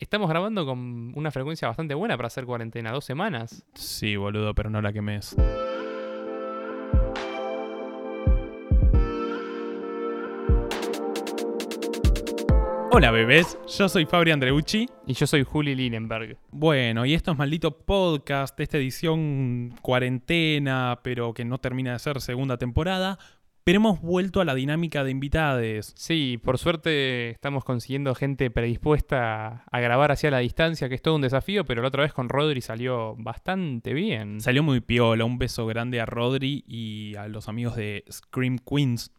Estamos grabando con una frecuencia bastante buena para hacer cuarentena, dos semanas. Sí, boludo, pero no la quemes. Hola bebés, yo soy Fabri Andreucci. Y yo soy Juli Linenberg. Bueno, y esto es maldito podcast, esta edición cuarentena, pero que no termina de ser segunda temporada. Pero hemos vuelto a la dinámica de invitades. Sí, por suerte estamos consiguiendo gente predispuesta a grabar hacia la distancia, que es todo un desafío, pero la otra vez con Rodri salió bastante bien. Salió muy piola, un beso grande a Rodri y a los amigos de Scream Queens.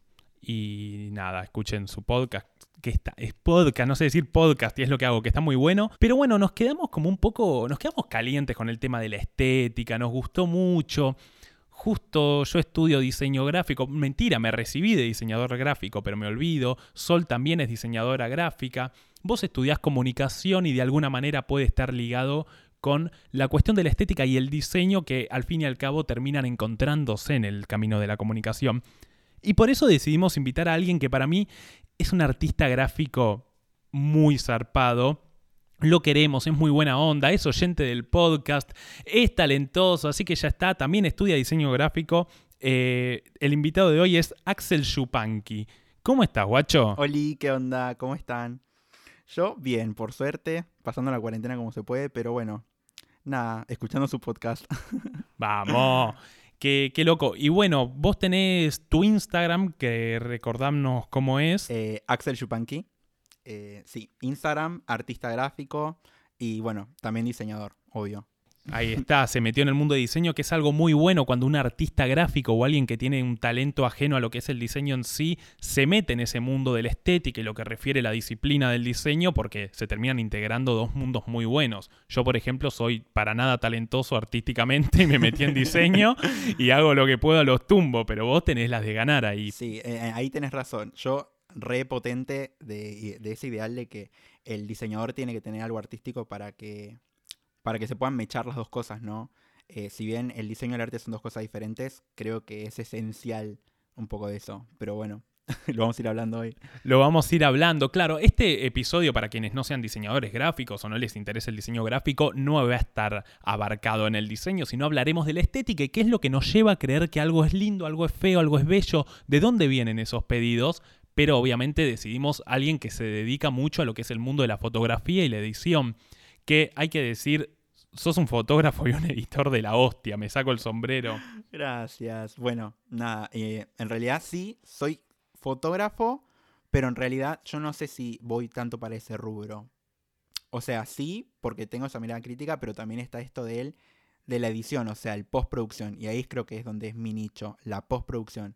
Y nada, escuchen su podcast, que está, es podcast, no sé decir podcast, y es lo que hago, que está muy bueno. Pero bueno, nos quedamos como un poco, nos quedamos calientes con el tema de la estética, nos gustó mucho. Justo yo estudio diseño gráfico, mentira, me recibí de diseñador gráfico, pero me olvido. Sol también es diseñadora gráfica. Vos estudiás comunicación y de alguna manera puede estar ligado con la cuestión de la estética y el diseño que al fin y al cabo terminan encontrándose en el camino de la comunicación. Y por eso decidimos invitar a alguien que para mí es un artista gráfico muy zarpado, lo queremos, es muy buena onda, es oyente del podcast, es talentoso, así que ya está, también estudia diseño gráfico. Eh, el invitado de hoy es Axel Shupanqui. ¿Cómo estás, guacho? Oli, ¿qué onda? ¿Cómo están? Yo, bien, por suerte, pasando la cuarentena como se puede, pero bueno, nada, escuchando su podcast. Vamos. Qué, qué, loco. Y bueno, vos tenés tu Instagram, que recordamos cómo es. Eh, Axel Shupanqui. Eh, sí, Instagram, artista gráfico y bueno, también diseñador, obvio. Ahí está, se metió en el mundo de diseño, que es algo muy bueno cuando un artista gráfico o alguien que tiene un talento ajeno a lo que es el diseño en sí, se mete en ese mundo de la estética y lo que refiere a la disciplina del diseño, porque se terminan integrando dos mundos muy buenos. Yo, por ejemplo, soy para nada talentoso artísticamente y me metí en diseño y hago lo que puedo a los tumbos, pero vos tenés las de ganar ahí. Sí, eh, ahí tenés razón. Yo re potente de, de, ese ideal de que el diseñador tiene que tener algo artístico para que, para que se puedan mechar las dos cosas, ¿no? Eh, si bien el diseño y el arte son dos cosas diferentes, creo que es esencial un poco de eso. Pero bueno, lo vamos a ir hablando hoy. Lo vamos a ir hablando. Claro, este episodio, para quienes no sean diseñadores gráficos o no les interese el diseño gráfico, no va a estar abarcado en el diseño, sino hablaremos de la estética y qué es lo que nos lleva a creer que algo es lindo, algo es feo, algo es bello, de dónde vienen esos pedidos pero obviamente decidimos alguien que se dedica mucho a lo que es el mundo de la fotografía y la edición, que hay que decir, sos un fotógrafo y un editor de la hostia, me saco el sombrero. Gracias. Bueno, nada, eh, en realidad sí, soy fotógrafo, pero en realidad yo no sé si voy tanto para ese rubro. O sea, sí, porque tengo esa mirada crítica, pero también está esto de él, de la edición, o sea, el postproducción. Y ahí creo que es donde es mi nicho, la postproducción.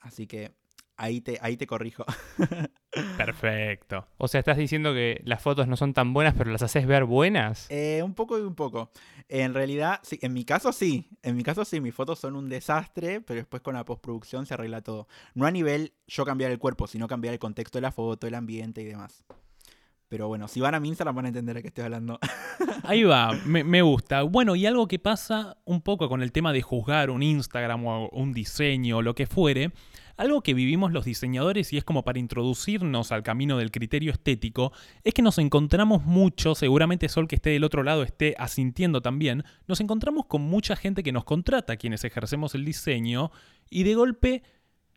Así que ahí te, ahí te corrijo. Perfecto. O sea, estás diciendo que las fotos no son tan buenas, pero las haces ver buenas. Eh, un poco y un poco. En realidad, sí, en mi caso sí. En mi caso sí, mis fotos son un desastre, pero después con la postproducción se arregla todo. No a nivel yo cambiar el cuerpo, sino cambiar el contexto de la foto, el ambiente y demás. Pero bueno, si van a mi Instagram van a entender de qué estoy hablando. Ahí va, me, me, gusta. Bueno, y algo que pasa un poco con el tema de juzgar un Instagram o un diseño o lo que fuere, algo que vivimos los diseñadores y es como para introducirnos al camino del criterio estético, es que nos encontramos mucho, seguramente Sol que esté del otro lado esté asintiendo también, nos encontramos con mucha gente que nos contrata, quienes ejercemos el diseño, y de golpe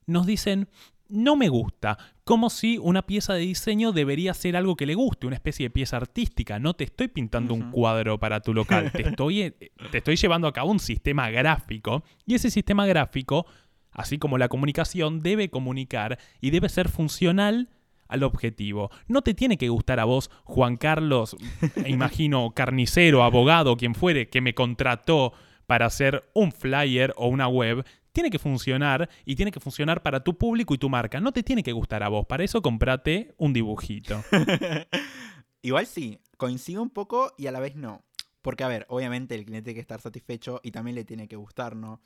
nos dicen, no me gusta, como si una pieza de diseño debería ser algo que le guste, una especie de pieza artística. No te estoy pintando un cuadro para tu local, te estoy, eh, te estoy llevando a cabo un sistema gráfico y ese sistema gráfico, así como la comunicación, debe comunicar y debe ser funcional al objetivo. No te tiene que gustar a vos, Juan Carlos, imagino, carnicero, abogado, quien fuere, que me contrató para hacer un flyer o una web, tiene que funcionar y tiene que funcionar para tu público y tu marca. No te tiene que gustar a vos. Para eso comprate un dibujito. Igual sí, coincido un poco y a la vez no. Porque, a ver, obviamente el cliente tiene que estar satisfecho y también le tiene que gustar, ¿no?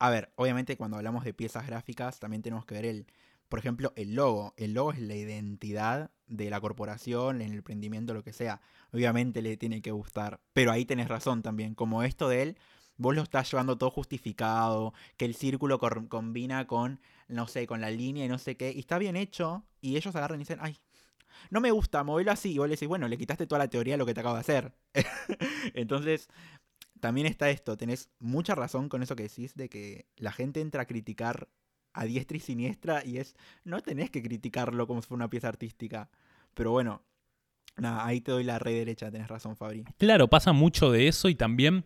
A ver, obviamente cuando hablamos de piezas gráficas también tenemos que ver el, por ejemplo, el logo. El logo es la identidad de la corporación, el emprendimiento, lo que sea. Obviamente le tiene que gustar. Pero ahí tenés razón también. Como esto de él vos lo estás llevando todo justificado, que el círculo combina con, no sé, con la línea y no sé qué, y está bien hecho, y ellos agarran y dicen, ay, no me gusta, movelo así. Y vos le decís, bueno, le quitaste toda la teoría de lo que te acabo de hacer. Entonces, también está esto, tenés mucha razón con eso que decís de que la gente entra a criticar a diestra y siniestra y es, no tenés que criticarlo como si fuera una pieza artística. Pero bueno, nada, ahí te doy la red derecha, tenés razón, Fabri. Claro, pasa mucho de eso y también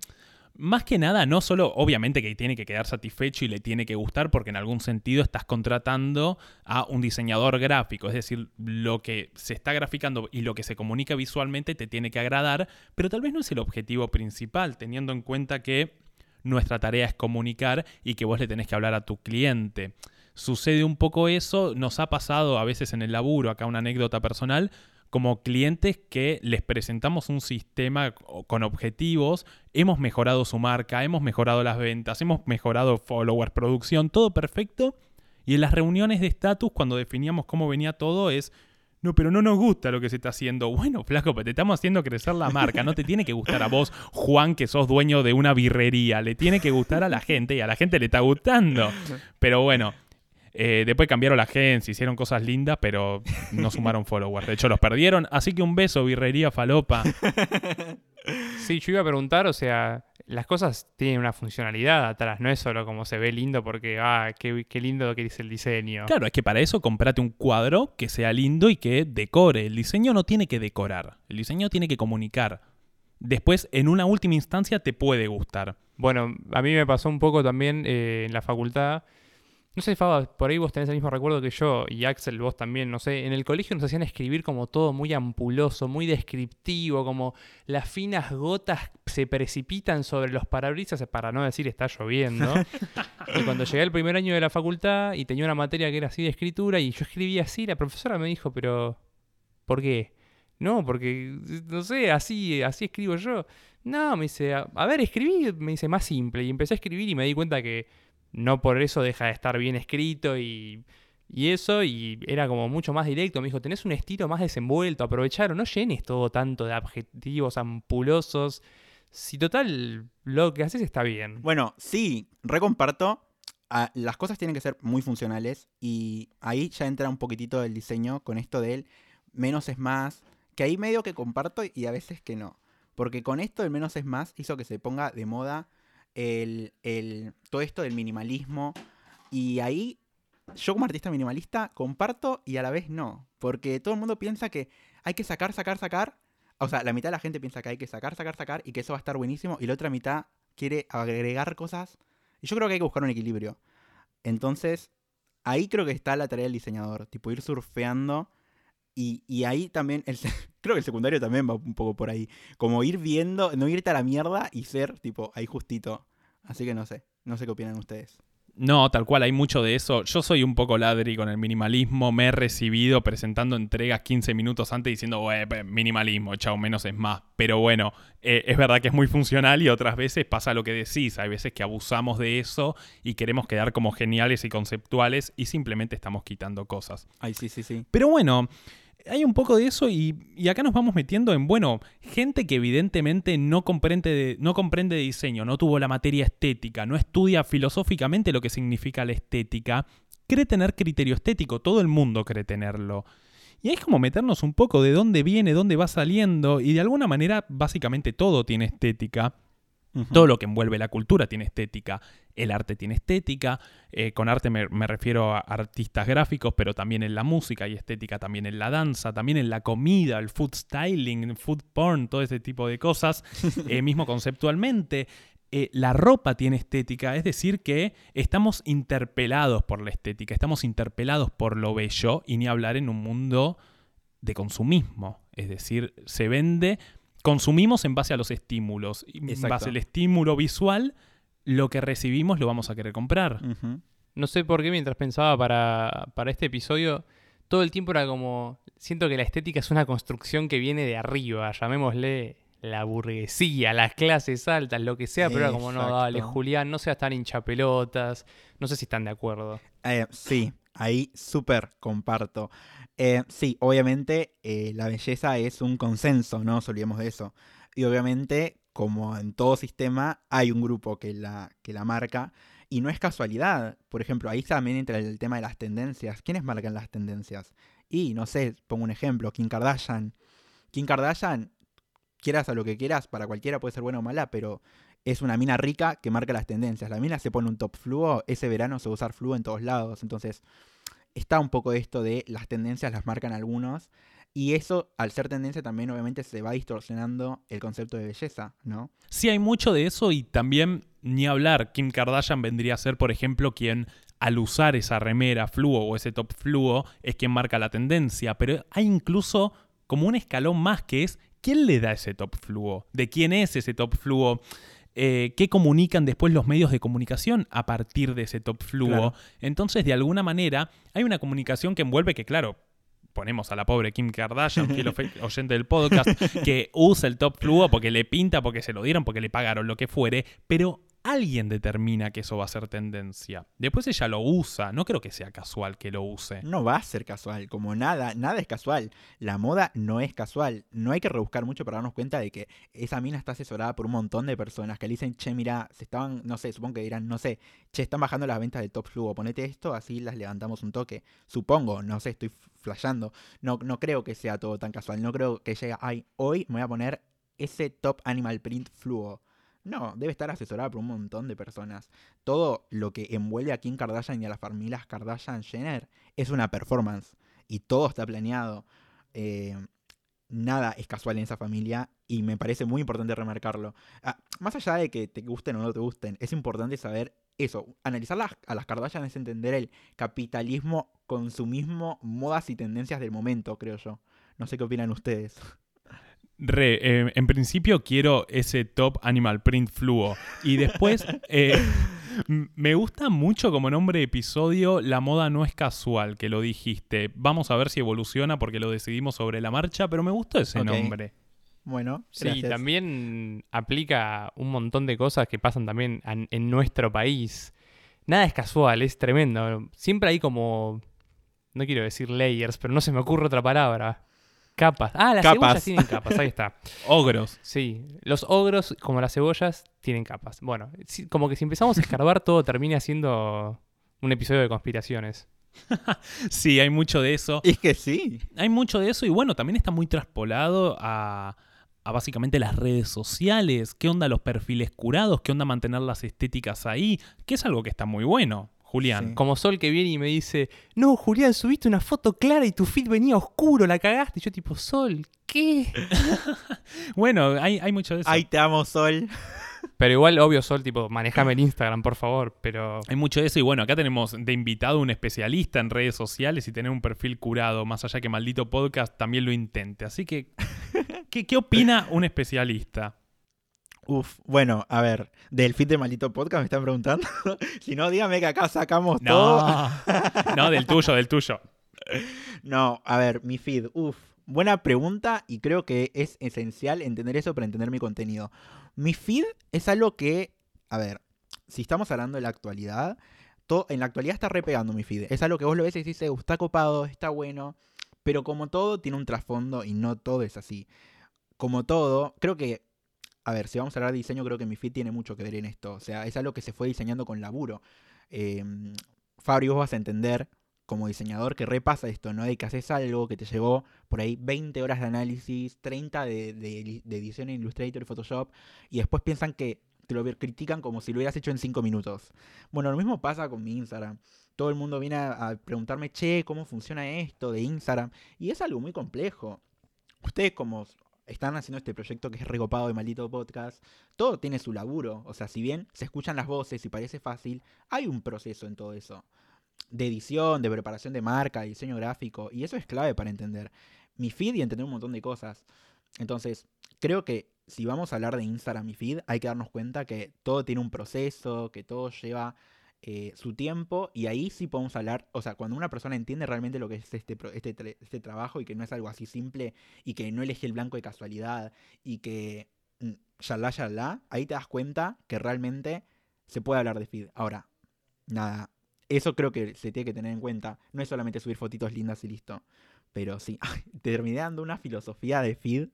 más que nada, no solo, obviamente que tiene que quedar satisfecho y le tiene que gustar, porque en algún sentido estás contratando a un diseñador gráfico, es decir, lo que se está graficando y lo que se comunica visualmente te tiene que agradar, pero tal vez no es el objetivo principal, teniendo en cuenta que nuestra tarea es comunicar y que vos le tenés que hablar a tu cliente. Sucede un poco eso, nos ha pasado a veces en el laburo, acá una anécdota personal, como clientes que les presentamos un sistema con objetivos, hemos mejorado su marca, hemos mejorado las ventas, hemos mejorado followers, producción, todo perfecto. Y en las reuniones de estatus, cuando definíamos cómo venía todo, es, no, pero no nos gusta lo que se está haciendo. Bueno, flaco, pero te estamos haciendo crecer la marca. No te tiene que gustar a vos, Juan, que sos dueño de una birrería. Le tiene que gustar a la gente y a la gente le está gustando. Pero bueno, eh, después cambiaron la agencia, hicieron cosas lindas, pero no sumaron followers. De hecho, los perdieron. Así que un beso, birrería falopa. Sí, yo iba a preguntar, o sea, las cosas tienen una funcionalidad atrás, no es solo como se ve lindo porque, ah, qué, qué lindo que dice el diseño. Claro, es que para eso comprate un cuadro que sea lindo y que decore. El diseño no tiene que decorar, el diseño tiene que comunicar. Después, en una última instancia, te puede gustar. Bueno, a mí me pasó un poco también eh, en la facultad no sé, Faba, por ahí vos tenés el mismo recuerdo que yo, y Axel, vos también, no sé. En el colegio nos hacían escribir como todo muy ampuloso, muy descriptivo, como las finas gotas se precipitan sobre los parabrisas, para no decir está lloviendo. y cuando llegué al primer año de la facultad y tenía una materia que era así de escritura, y yo escribía así, la profesora me dijo, pero. ¿Por qué? No, porque, no sé, así, así escribo yo. No, me dice, a ver, escribí, me dice, más simple. Y empecé a escribir y me di cuenta que no por eso deja de estar bien escrito y, eso, y era como mucho más directo. Me dijo, tenés un estilo más desenvuelto, aprovecharon, no llenes todo tanto de adjetivos ampulosos. Si total lo que haces está bien. Bueno, sí, recomparto. Ah, las cosas tienen que ser muy funcionales y ahí ya entra un poquitito el diseño con esto del menos es más, que ahí medio que comparto y a veces que no. Porque con esto del menos es más hizo que se ponga de moda el, todo esto del minimalismo. Y ahí yo como artista minimalista comparto y a la vez no. Porque todo el mundo piensa que hay que sacar, sacar, sacar. O sea, la mitad de la gente piensa que hay que sacar, sacar, sacar y que eso va a estar buenísimo. Y la otra mitad quiere agregar cosas. Y yo creo que hay que buscar un equilibrio. Entonces, ahí creo que está la tarea del diseñador. Tipo, ir surfeando. Y, y ahí también, el, creo que el secundario también va un poco por ahí. Como ir viendo, no irte a la mierda y ser, tipo, ahí justito. Así que no sé, no sé qué opinan ustedes. No, tal cual, hay mucho de eso. Yo soy un poco ladri con el minimalismo. Me he recibido presentando entregas 15 minutos antes diciendo, minimalismo, chao, menos es más. Pero bueno, eh, es verdad que es muy funcional y otras veces pasa lo que decís. Hay veces que abusamos de eso y queremos quedar como geniales y conceptuales y simplemente estamos quitando cosas. Ay, sí, sí, sí. Pero bueno hay un poco de eso y, acá nos vamos metiendo en, bueno, gente que evidentemente no comprende, de, no comprende diseño, no tuvo la materia estética, no estudia filosóficamente lo que significa la estética, cree tener criterio estético, todo el mundo cree tenerlo. Y es como meternos un poco de dónde viene, dónde va saliendo, y de alguna manera básicamente todo tiene estética. Todo lo que envuelve la cultura tiene estética. El arte tiene estética. Eh, con arte me, refiero a artistas gráficos, pero también en la música hay estética, también en la danza, también en la comida, el food styling, el food porn, todo ese tipo de cosas. Eh, mismo conceptualmente. Eh, la ropa tiene estética, es decir, que estamos interpelados por la estética, estamos interpelados por lo bello y ni hablar en un mundo de consumismo. Es decir, se vende consumimos en base a los estímulos. En base al estímulo visual, lo que recibimos lo vamos a querer comprar. No sé por qué mientras pensaba para, para este episodio, todo el tiempo era como, siento que la estética es una construcción que viene de arriba, llamémosle la burguesía, las clases altas, lo que sea, pero era como, no, dale, Julián, no seas tan hinchapelotas, no sé si están de acuerdo. Eh, sí, ahí súper comparto. Eh, sí, obviamente eh, la belleza es un consenso, no nos olvidemos de eso. Y obviamente, como en todo sistema, hay un grupo que la, que la marca. Y no es casualidad. Por ejemplo, ahí también entra el tema de las tendencias. ¿Quiénes marcan las tendencias? Y no sé, pongo un ejemplo, Kim Kardashian. Kim Kardashian, quieras a lo que quieras, para cualquiera puede ser buena o mala, pero es una mina rica que marca las tendencias. La mina se pone un top fluo, ese verano se va a usar fluo en todos lados. Entonces, está un poco esto de las tendencias las marcan algunos. Y eso, al ser tendencia, también obviamente se va distorsionando el concepto de belleza, ¿no? Sí, hay mucho de eso y también, ni hablar, Kim Kardashian vendría a ser, por ejemplo, quien al usar esa remera fluo o ese top fluo es quien marca la tendencia, pero hay incluso como un escalón más que es quién le da ese top fluo, de quién es ese top fluo. Eh, qué comunican después los medios de comunicación a partir de ese top fluo. Claro. Entonces, de alguna manera, hay una comunicación que envuelve que, claro, ponemos a la pobre Kim Kardashian, fiel oyente del podcast, que usa el top fluo porque le pinta, porque se lo dieron, porque le pagaron, lo que fuere, pero alguien determina que eso va a ser tendencia. Después ella lo usa, no creo que sea casual que lo use. No va a ser casual, como nada, nada es casual. La moda no es casual. No hay que rebuscar mucho para darnos cuenta de que esa mina está asesorada por un montón de personas que le dicen, che, mira, se estaban, no sé, supongo que dirán, no sé, che, están bajando las ventas de Top Fluo, ponete esto, así las levantamos un toque. Supongo, no sé, estoy flasheando. No, no creo que sea todo tan casual. No creo que llegue, ay, hoy me voy a poner ese Top Animal Print Fluo. No, debe estar asesorada por un montón de personas. Todo lo que envuelve a Kim Kardashian y a las familias Kardashian Jenner es una performance. Y todo está planeado. Eh, nada es casual en esa familia y me parece muy importante remarcarlo. Ah, más allá de que te gusten o no te gusten, es importante saber eso. Analizar a las Kardashian es entender el capitalismo, consumismo, modas y tendencias del momento, creo yo. No sé qué opinan ustedes. Re, eh, en principio quiero ese top animal print fluo. Y después, eh, me gusta mucho como nombre de episodio, La moda no es casual, que lo dijiste. Vamos a ver si evoluciona porque lo decidimos sobre la marcha, pero me gustó ese nombre. Bueno, Sí, gracias. también aplica un montón de cosas que pasan también en, en nuestro país. Nada es casual, es tremendo. Siempre hay como, no quiero decir layers, pero no se me ocurre otra palabra. Capas. Ah, las Capas. cebollas tienen capas, ahí está. Ogros. Sí, los ogros, como las cebollas, tienen capas. Bueno, sí, como que si empezamos a escarbar, todo termina siendo un episodio de conspiraciones. Sí, hay mucho de eso. Es que sí. Hay mucho de eso y bueno, también está muy traspolado a, a básicamente las redes sociales. ¿Qué onda los perfiles curados? ¿Qué onda mantener las estéticas ahí? Que es algo que está muy bueno, Julián. Sí. Como Sol que viene y me dice, no, Julián, subiste una foto clara y tu feed venía oscuro, la cagaste. Y yo tipo, Sol, ¿qué? Bueno, hay, hay mucho de eso. Ay, te amo, Sol. Pero igual, obvio, Sol, tipo, manejame el Instagram, por favor. Pero Hay mucho de eso y bueno, acá tenemos de invitado un especialista en redes sociales y tener un perfil curado, más allá que maldito podcast también lo intente. Así que, ¿qué, qué opina un especialista? Uf, bueno, a ver, del feed de Maldito Podcast me están preguntando. si no, dígame que acá sacamos todo. No, del tuyo, del tuyo. No, a ver, mi feed. Uf, buena pregunta y creo que es esencial entender eso para entender mi contenido. Mi feed es algo que, a ver, si estamos hablando de la actualidad, en la actualidad está repegando mi feed. Es algo que vos lo ves y dices, "Uh, está copado, está bueno, pero como todo tiene un trasfondo y no todo es así. Como todo, creo que, a ver, si vamos a hablar de diseño, creo que mi feed tiene mucho que ver en esto. O sea, es algo que se fue diseñando con laburo. Eh, Fabri, vos vas a entender como diseñador que repasa esto, ¿no? De que haces algo que te llevó por ahí 20 horas de análisis, 30 de, edición en Illustrator y Photoshop, y después piensan que te lo critican como si lo hubieras hecho en 5 minutos. Bueno, lo mismo pasa con mi Instagram. Todo el mundo viene a, a preguntarme, che, ¿cómo funciona esto de Instagram? Y es algo muy complejo. Ustedes como están haciendo este proyecto que es recopado de maldito podcast, todo tiene su laburo. O sea, si bien se escuchan las voces y parece fácil, hay un proceso en todo eso de edición, de preparación de marca, de diseño gráfico, y eso es clave para entender mi feed y entender un montón de cosas. Entonces, creo que si vamos a hablar de Instagram y feed, hay que darnos cuenta que todo tiene un proceso, que todo lleva eh, su tiempo, y ahí sí podemos hablar, o sea, cuando una persona entiende realmente lo que es este, este, este trabajo y que no es algo así simple, y que no elegí el blanco de casualidad, y que mm, yalá, yalá, ahí te das cuenta que realmente se puede hablar de feed. Ahora, nada, eso creo que se tiene que tener en cuenta. No es solamente subir fotitos lindas y listo. Pero sí, terminé dando una filosofía de feed.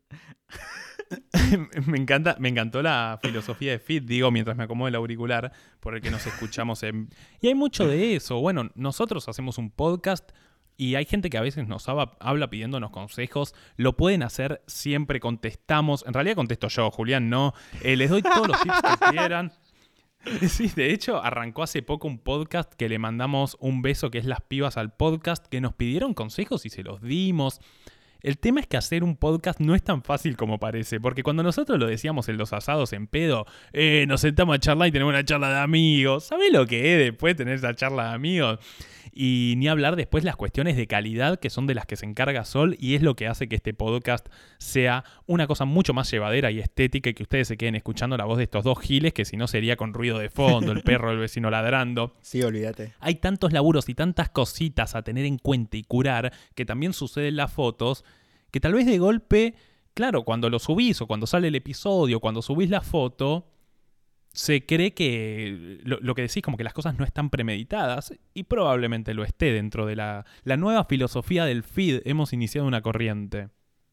me, encanta, me encantó la filosofía de Fit, digo, mientras me acomodo el auricular, por el que nos escuchamos en... Y hay mucho de eso. Bueno, nosotros hacemos un podcast, Y hay gente que a veces nos habla, pidiéndonos consejos. Lo pueden hacer siempre, contestamos. En realidad contesto yo, Julián, no. Eh, les doy todos los tips que quieran. Sí, de hecho, arrancó hace poco un podcast que le mandamos un beso que es las pibas al podcast, que nos pidieron consejos y se los dimos. El tema es que hacer un podcast no es tan fácil como parece, porque cuando nosotros lo decíamos en los asados en pedo, eh, nos sentamos a charlar y tenemos una charla de amigos. ¿Sabés lo que es después tener esa charla de amigos? Y ni hablar después las cuestiones de calidad que son de las que se encarga Sol y es lo que hace que este podcast sea una cosa mucho más llevadera y estética y que ustedes se queden escuchando la voz de estos dos giles que si no sería con ruido de fondo, el perro del vecino ladrando. Sí, olvídate. Hay tantos laburos y tantas cositas a tener en cuenta y curar que también sucede en las fotos que tal vez de golpe, claro, cuando lo subís o cuando sale el episodio, cuando subís la foto, se cree que lo, que decís como que las cosas no están premeditadas y probablemente lo esté dentro de la, nueva filosofía del feed. Hemos iniciado una corriente.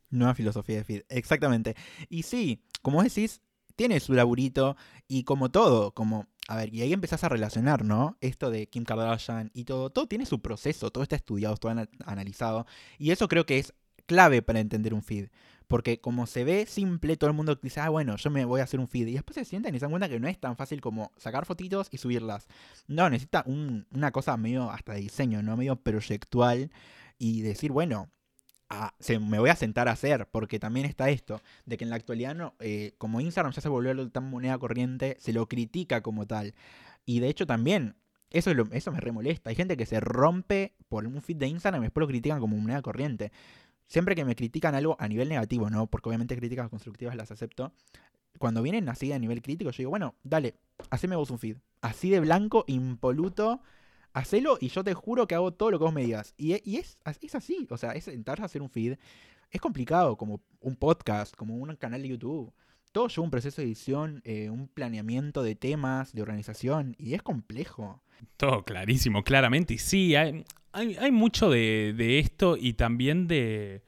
Nueva filosofía de feed, exactamente. Y sí, como decís, tiene su laburito y como todo, como, a ver, y ahí empezás a relacionar, ¿no? Esto de Kim Kardashian y todo, todo tiene su proceso, todo está estudiado, todo analizado. Y eso creo que es clave para entender un feed. Porque como se ve simple, todo el mundo dice, ah, bueno, yo me voy a hacer un feed. Y después se sientan y se dan cuenta que no es tan fácil como sacar fotitos y subirlas. No, necesita una cosa medio hasta de diseño, ¿no? Medio proyectual. Y decir, bueno, me voy a sentar a hacer. Porque también está esto, de que en la actualidad, no, eh, como Instagram ya se volvió tan moneda corriente, se lo critica como tal. Y de hecho también eso, eso me remolesta. Hay gente que se rompe por un feed de Instagram y después lo critican como moneda corriente siempre que me critican algo a nivel negativo, ¿no? Porque obviamente críticas constructivas las acepto. Cuando vienen así a nivel crítico, yo digo, bueno, dale, haceme vos un feed. Así de blanco, impoluto, hacelo y yo te juro que hago todo lo que vos me digas. Y, e, es, es, así, o sea, es sentarse a hacer un feed. Es complicado, como un podcast, como un canal de YouTube. Todo lleva un proceso de edición, eh, un planeamiento de temas, de organización, y es complejo. Todo clarísimo, claramente. Y sí, hay, hay, mucho de, esto y también de,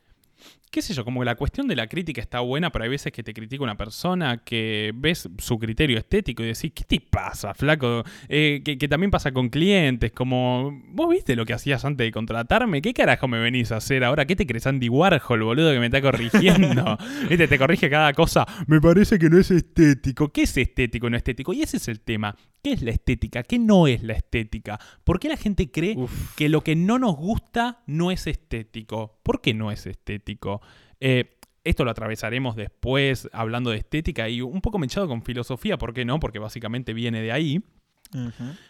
qué sé yo, como que la cuestión de la crítica está buena, pero hay veces que te critica una persona que ves su criterio estético y decís, ¿qué te pasa, flaco? Eh, que, también pasa con clientes, como, ¿vos viste lo que hacías antes de contratarme? ¿Qué carajo me venís a hacer ahora? ¿Qué te crees Andy Warhol, boludo, que me está corrigiendo? ¿Viste? Te corrige cada cosa. Me parece que no es estético. ¿Qué es estético y no estético? Y ese es el tema. ¿Qué es la estética? ¿Qué no es la estética? ¿Por qué la gente cree que lo que no nos gusta no es estético? ¿Por qué no es estético? Eh, esto lo atravesaremos después hablando de estética y un poco mechado con filosofía, ¿por qué no? Porque básicamente viene de ahí.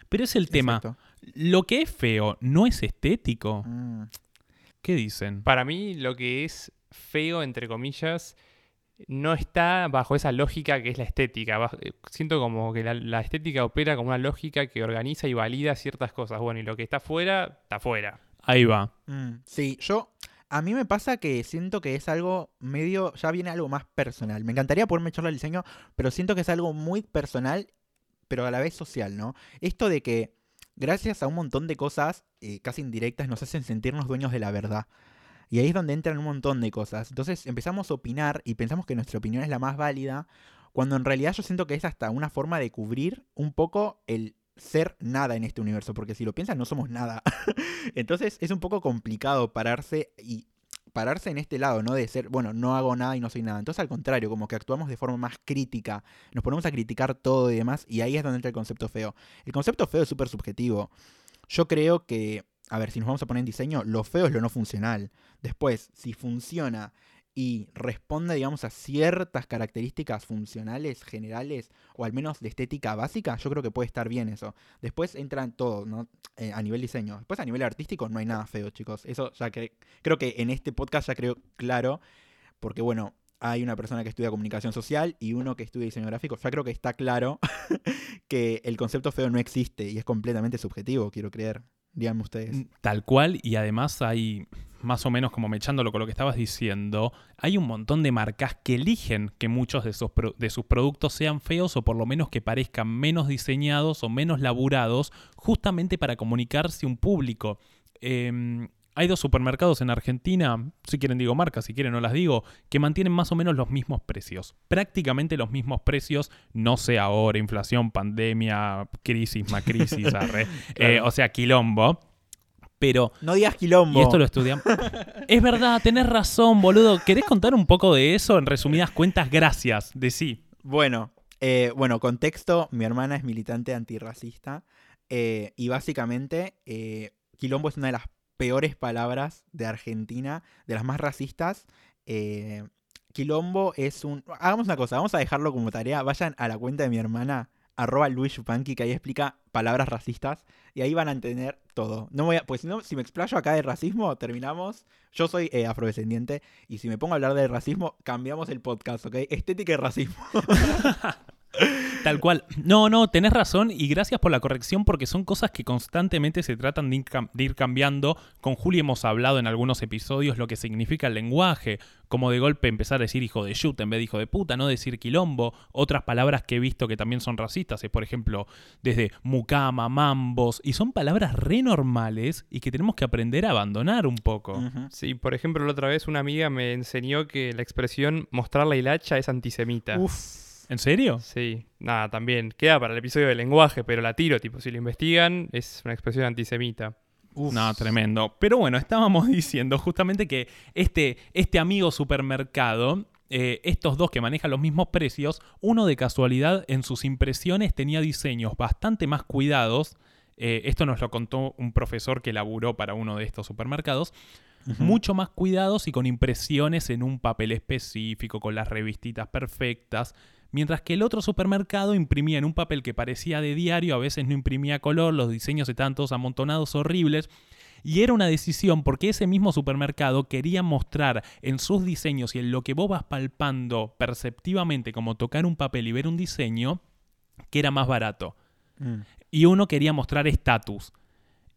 Pero es el tema. Lo que es feo no es estético. Mm. ¿Qué dicen? Para mí lo que es feo, entre comillas, no está bajo esa lógica que es la estética. Eh, siento como que la, estética opera como una lógica que organiza y valida ciertas cosas. Bueno, y lo que está fuera, está fuera. Ahí va. Mm, sí, yo a mí me pasa que siento que es algo medio, ya viene algo más personal. Me encantaría poderme echarle al diseño, pero siento que es algo muy personal, pero a la vez social, ¿no? Esto de que gracias a un montón de cosas eh, casi indirectas nos hacen sentirnos dueños de la verdad. Y ahí es donde entran un montón de cosas. Entonces empezamos a opinar y pensamos que nuestra opinión es la más válida, cuando en realidad yo siento que es hasta una forma de cubrir un poco el ser nada en este universo, porque si lo piensan no somos nada. Entonces es un poco complicado pararse y pararse en este lado, ¿no? De ser, bueno, no hago nada y no soy nada. Entonces al contrario, como que actuamos de forma más crítica, nos ponemos a criticar todo y demás, y ahí es donde entra el concepto feo. El concepto feo es súper subjetivo. Yo creo que, a ver, si nos vamos a poner en diseño, lo feo es lo no funcional. Después, si funciona y responde, digamos, a ciertas características funcionales generales o al menos de estética básica, yo creo que puede estar bien eso. Después entra en todo, ¿no? Eh, a nivel diseño. Después a nivel artístico no hay nada feo, chicos. Eso ya que creo que en este podcast ya creo claro, porque bueno, hay una persona que estudia comunicación social y uno que estudia diseño gráfico. Ya creo que está claro que el concepto feo no existe y es completamente subjetivo, quiero creer. Díganme ustedes. Mm, tal cual, y además hay, más o menos como me echándolo con lo que estabas diciendo, hay un montón de marcas que eligen que muchos de sus, de sus productos sean feos o por lo menos que parezcan menos diseñados o menos laburados, justamente para comunicarse un público. Eh, hay dos supermercados en Argentina, si quieren digo marcas, si quieren no las digo, que mantienen más o menos los mismos precios. Prácticamente los mismos precios, no sé ahora, inflación, pandemia, crisis, macrisis, arre, eh, o sea, quilombo. Pero No digas quilombo. Y esto lo estudiamos. es verdad, tenés razón, boludo. ¿Querés contar un poco de eso? En resumidas cuentas, gracias. De sí. Bueno, eh, bueno, contexto, mi hermana es militante antirracista eh, y básicamente quilombo es una de las peores palabras de Argentina, de las más racistas. Eh, quilombo es un... Hagamos una cosa, vamos a dejarlo como tarea. Vayan a la cuenta de mi hermana, arroba Luis Yupanqui, que ahí explica palabras racistas y ahí van a entender todo. No voy a, pues si si me explayo acá de racismo, terminamos. Yo soy eh, afrodescendiente y si me pongo a hablar de racismo, cambiamos el podcast, ¿ok? Estética y racismo. Tal cual. No, no, tenés razón y gracias por la corrección porque son cosas que constantemente se tratan de ir, cam- de ir cambiando. Con Juli hemos hablado en algunos episodios lo que significa el lenguaje, como de golpe empezar a decir hijo de shoot en vez de hijo de puta, no decir quilombo. Otras palabras que he visto que también son racistas es, por ejemplo, desde mucama, mambos, y son palabras re normales y que tenemos que aprender a abandonar un poco. Sí, por ejemplo, la otra vez una amiga me enseñó que la expresión mostrar la hilacha es antisemita. Uf. ¿En serio? Sí, nada, también. Queda para el episodio de lenguaje, pero la tiro, tipo, si lo investigan, es una expresión antisemita. Uf. No, tremendo. Pero bueno, estábamos diciendo justamente que este, este amigo supermercado, eh, estos dos que manejan los mismos precios, uno de casualidad en sus impresiones tenía diseños bastante más cuidados. Eh, esto nos lo contó un profesor que laburó para uno de estos supermercados. Mucho más cuidados y con impresiones en un papel específico, con las revistitas perfectas. Mientras que el otro supermercado imprimía en un papel que parecía de diario, a veces no imprimía color, los diseños estaban todos amontonados, horribles. Y era una decisión porque ese mismo supermercado quería mostrar en sus diseños y en lo que vos vas palpando perceptivamente como tocar un papel y ver un diseño, que era más barato. Mm. Y uno quería mostrar estatus.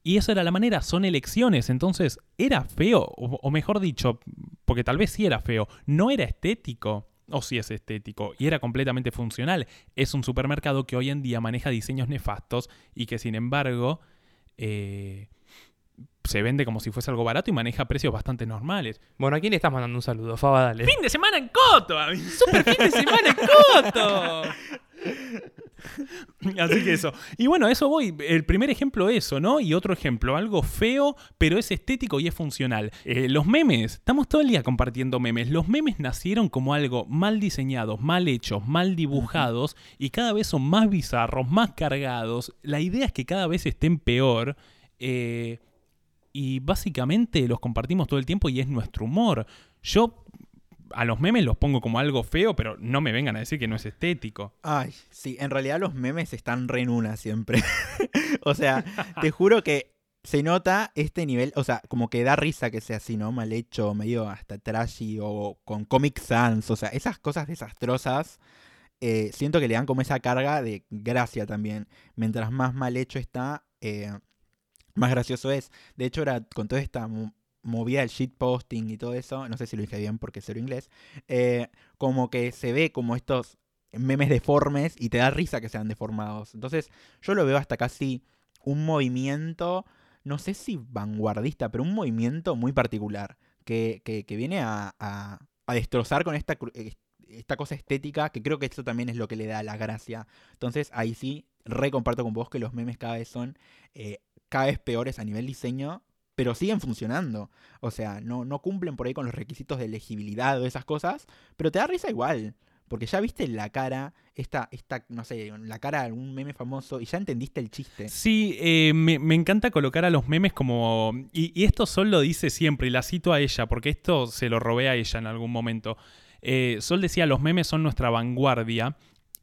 Y esa era la manera, son elecciones, entonces era feo, o, o mejor dicho, porque tal vez sí era feo, no era estético, o sí es estético, y era completamente funcional. Es un supermercado que hoy en día maneja diseños nefastos y que sin embargo eh, se vende como si fuese algo barato y maneja precios bastante normales. Bueno, ¿a quién le estás mandando un saludo? Faba, dale. ¡Fin de semana en Coto! ¡Super fin de semana en Coto! Así que eso. Y bueno, eso voy. El primer ejemplo eso, ¿no? Y otro ejemplo, algo feo, pero es estético y es funcional. Eh, los memes, estamos todo el día compartiendo memes. Los memes nacieron como algo mal diseñados, mal hechos, mal dibujados y cada vez son más bizarros, más cargados. La idea es que cada vez estén peor. eh, y básicamente los compartimos todo el tiempo y es nuestro humor. Yo a los memes los pongo como algo feo, pero no me vengan a decir que no es estético. Ay, sí, en realidad los memes están re en una siempre. o sea, te juro que se nota este nivel, o sea, como que da risa que sea así, ¿no? Mal hecho, medio hasta trashy o con Comic Sans, o sea, esas cosas desastrosas. eh, siento que le dan como esa carga de gracia también. Mientras más mal hecho está, eh, más gracioso es. De hecho, era con toda esta movida del shitposting y todo eso, no sé si lo dije bien porque cero inglés, eh, como que se ve como estos memes deformes y te da risa que sean deformados. Entonces, yo lo veo hasta casi un movimiento, no sé si vanguardista, pero un movimiento muy particular que, que- que viene a, a- a destrozar con esta, eh, esta cosa estética, que creo que eso también es lo que le da la gracia. Entonces, ahí sí, re comparto con vos que los memes cada vez son eh, cada vez peores a nivel diseño, pero siguen funcionando. O sea, no, no cumplen por ahí con los requisitos de legibilidad o esas cosas, pero te da risa igual. Porque ya viste la cara, esta, esta, no sé, la cara de algún meme famoso y ya entendiste el chiste. Sí, eh, me, me encanta colocar a los memes como... Y, y esto Sol lo dice siempre, y la cito a ella, porque esto se lo robé a ella en algún momento. Eh, Sol decía, los memes son nuestra vanguardia.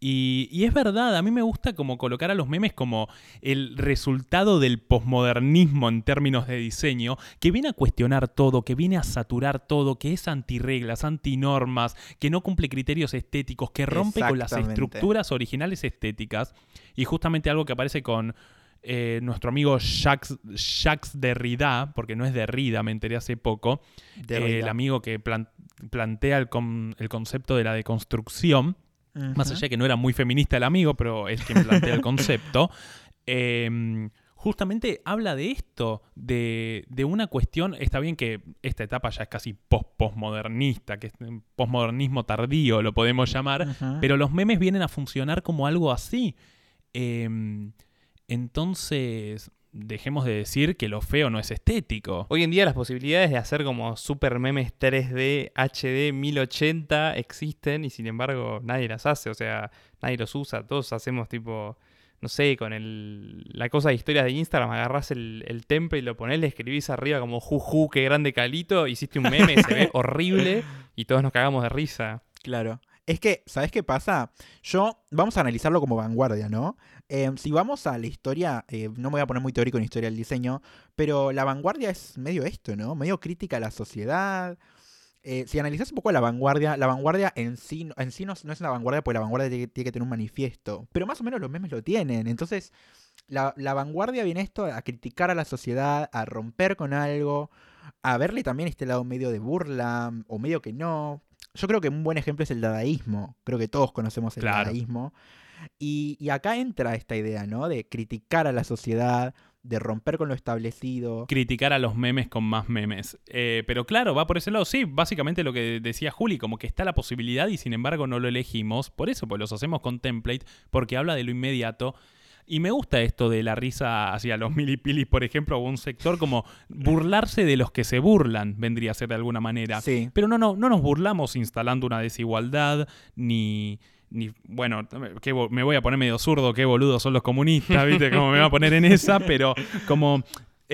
Y, y es verdad, a mí me gusta como colocar a los memes como el resultado del posmodernismo en términos de diseño, que viene a cuestionar todo, que viene a saturar todo, que es antirreglas, antinormas, que no cumple criterios estéticos, que rompe con las estructuras originales estéticas. Y justamente algo que aparece con eh, nuestro amigo Jacques, Jacques Derrida, porque no es Derrida, me enteré hace poco, eh, el amigo que plan- plantea el concepto de la deconstrucción, más allá de que no era muy feminista el amigo, pero es quien plantea el concepto, eh, justamente habla de esto, de, de una cuestión, está bien que esta etapa ya es casi post postmodernista, que es un postmodernismo tardío, lo podemos llamar, pero los memes vienen a funcionar como algo así. Eh, entonces, dejemos de decir que lo feo no es estético. Hoy en día las posibilidades de hacer como super memes 3D, HD, 1080 existen y sin embargo nadie las hace, o sea, nadie los usa. Todos hacemos tipo, no sé, con el, la cosa de historias de Instagram, agarrás el, el temple y lo ponés, le escribís arriba como juju, qué grande calito, hiciste un meme, se ve horrible y todos nos cagamos de risa. Claro. Es que, ¿sabes qué pasa? Yo, vamos a analizarlo como vanguardia, ¿no? Eh, si vamos a la historia, eh, no me voy a poner muy teórico en historia del diseño, pero la vanguardia es medio esto, ¿no? Medio crítica a la sociedad. Eh, si analizas un poco la vanguardia, la vanguardia en sí, en sí no, no es una vanguardia porque la vanguardia tiene, tiene, que tener un manifiesto, pero más o menos los memes lo tienen. Entonces, la, la vanguardia viene esto a criticar a la sociedad, a romper con algo, a verle también este lado medio de burla o medio que no. Yo creo que un buen ejemplo es el dadaísmo. Creo que todos conocemos el Claro. dadaísmo. Y, y acá entra esta idea, ¿no? De criticar a la sociedad, de romper con lo establecido. criticar a los memes con más memes. Eh, pero claro, va por ese lado. Sí, básicamente lo que decía Juli, como que está la posibilidad y sin embargo no lo elegimos. Por eso, pues los hacemos con template, porque habla de lo inmediato. Y me gusta esto de la risa hacia los milipilis, por ejemplo, o un sector como burlarse de los que se burlan, vendría a ser de alguna manera. Sí. Pero no, no, no nos burlamos instalando una desigualdad, ni, ni bueno, qué bo- me voy a poner medio zurdo, qué boludos son los comunistas, ¿viste? Como me voy a poner en esa, pero como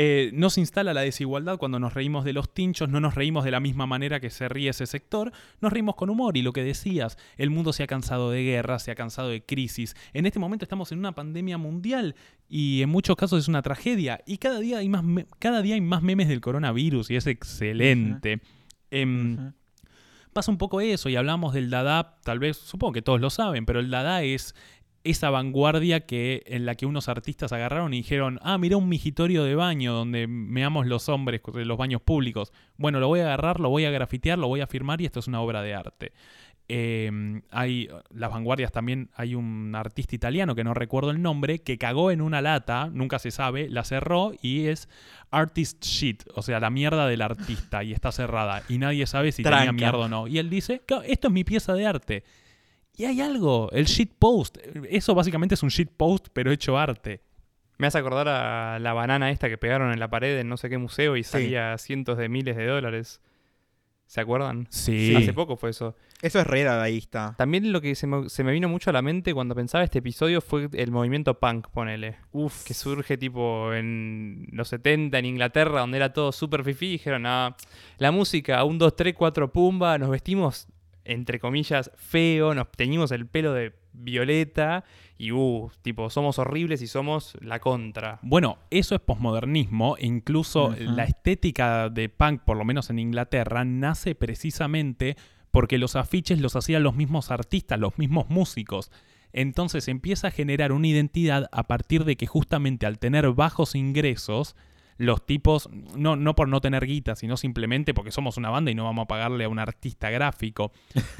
eh, no se instala la desigualdad cuando nos reímos de los tinchos, no nos reímos de la misma manera que se ríe ese sector, nos reímos con humor y lo que decías, el mundo se ha cansado de guerra, se ha cansado de crisis. En este momento estamos en una pandemia mundial y en muchos casos es una tragedia y cada día hay más, cada día hay más memes del coronavirus y es excelente. Em, pasa un poco eso y hablamos del Dada, tal vez, supongo que todos lo saben, pero el Dada es esa vanguardia que en la que unos artistas agarraron y dijeron, ah, mira un migitorio de baño donde meamos los hombres de los baños públicos. Bueno, lo voy a agarrar, lo voy a grafitear, lo voy a firmar y esto es una obra de arte. Eh, hay las vanguardias también hay un artista italiano que no recuerdo el nombre que cagó en una lata nunca se sabe la cerró y es artist shit o sea la mierda del artista y está cerrada y nadie sabe si tenía Tranca. mierda o no y él dice "Claro, esto es mi pieza de arte y hay algo el shit post eso básicamente es un shit post pero hecho arte Me hace acordar a la banana esta que pegaron en la pared en no sé qué museo y salía cientos de miles de dólares. ¿Se acuerdan? sí, Hace poco fue eso. Eso es re dadaísta. También lo que se me, se me vino mucho a la mente cuando pensaba este episodio fue el movimiento punk, ponele. Uf. Que surge tipo en los 70 en Inglaterra, donde era todo súper fifí. Y dijeron, ah, la música, un, dos, tres, cuatro, pumba. Nos vestimos, entre comillas, feo. Nos teñimos el pelo de violeta. Y, uh, tipo, somos horribles y somos la contra. Bueno, eso es posmodernismo e incluso la estética de punk, por lo menos en Inglaterra, nace precisamente porque los afiches los hacían los mismos artistas, los mismos músicos. Entonces empieza a generar una identidad a partir de que justamente al tener bajos ingresos, los tipos, no, no por no tener guita, sino simplemente porque somos una banda y no vamos a pagarle a un artista gráfico,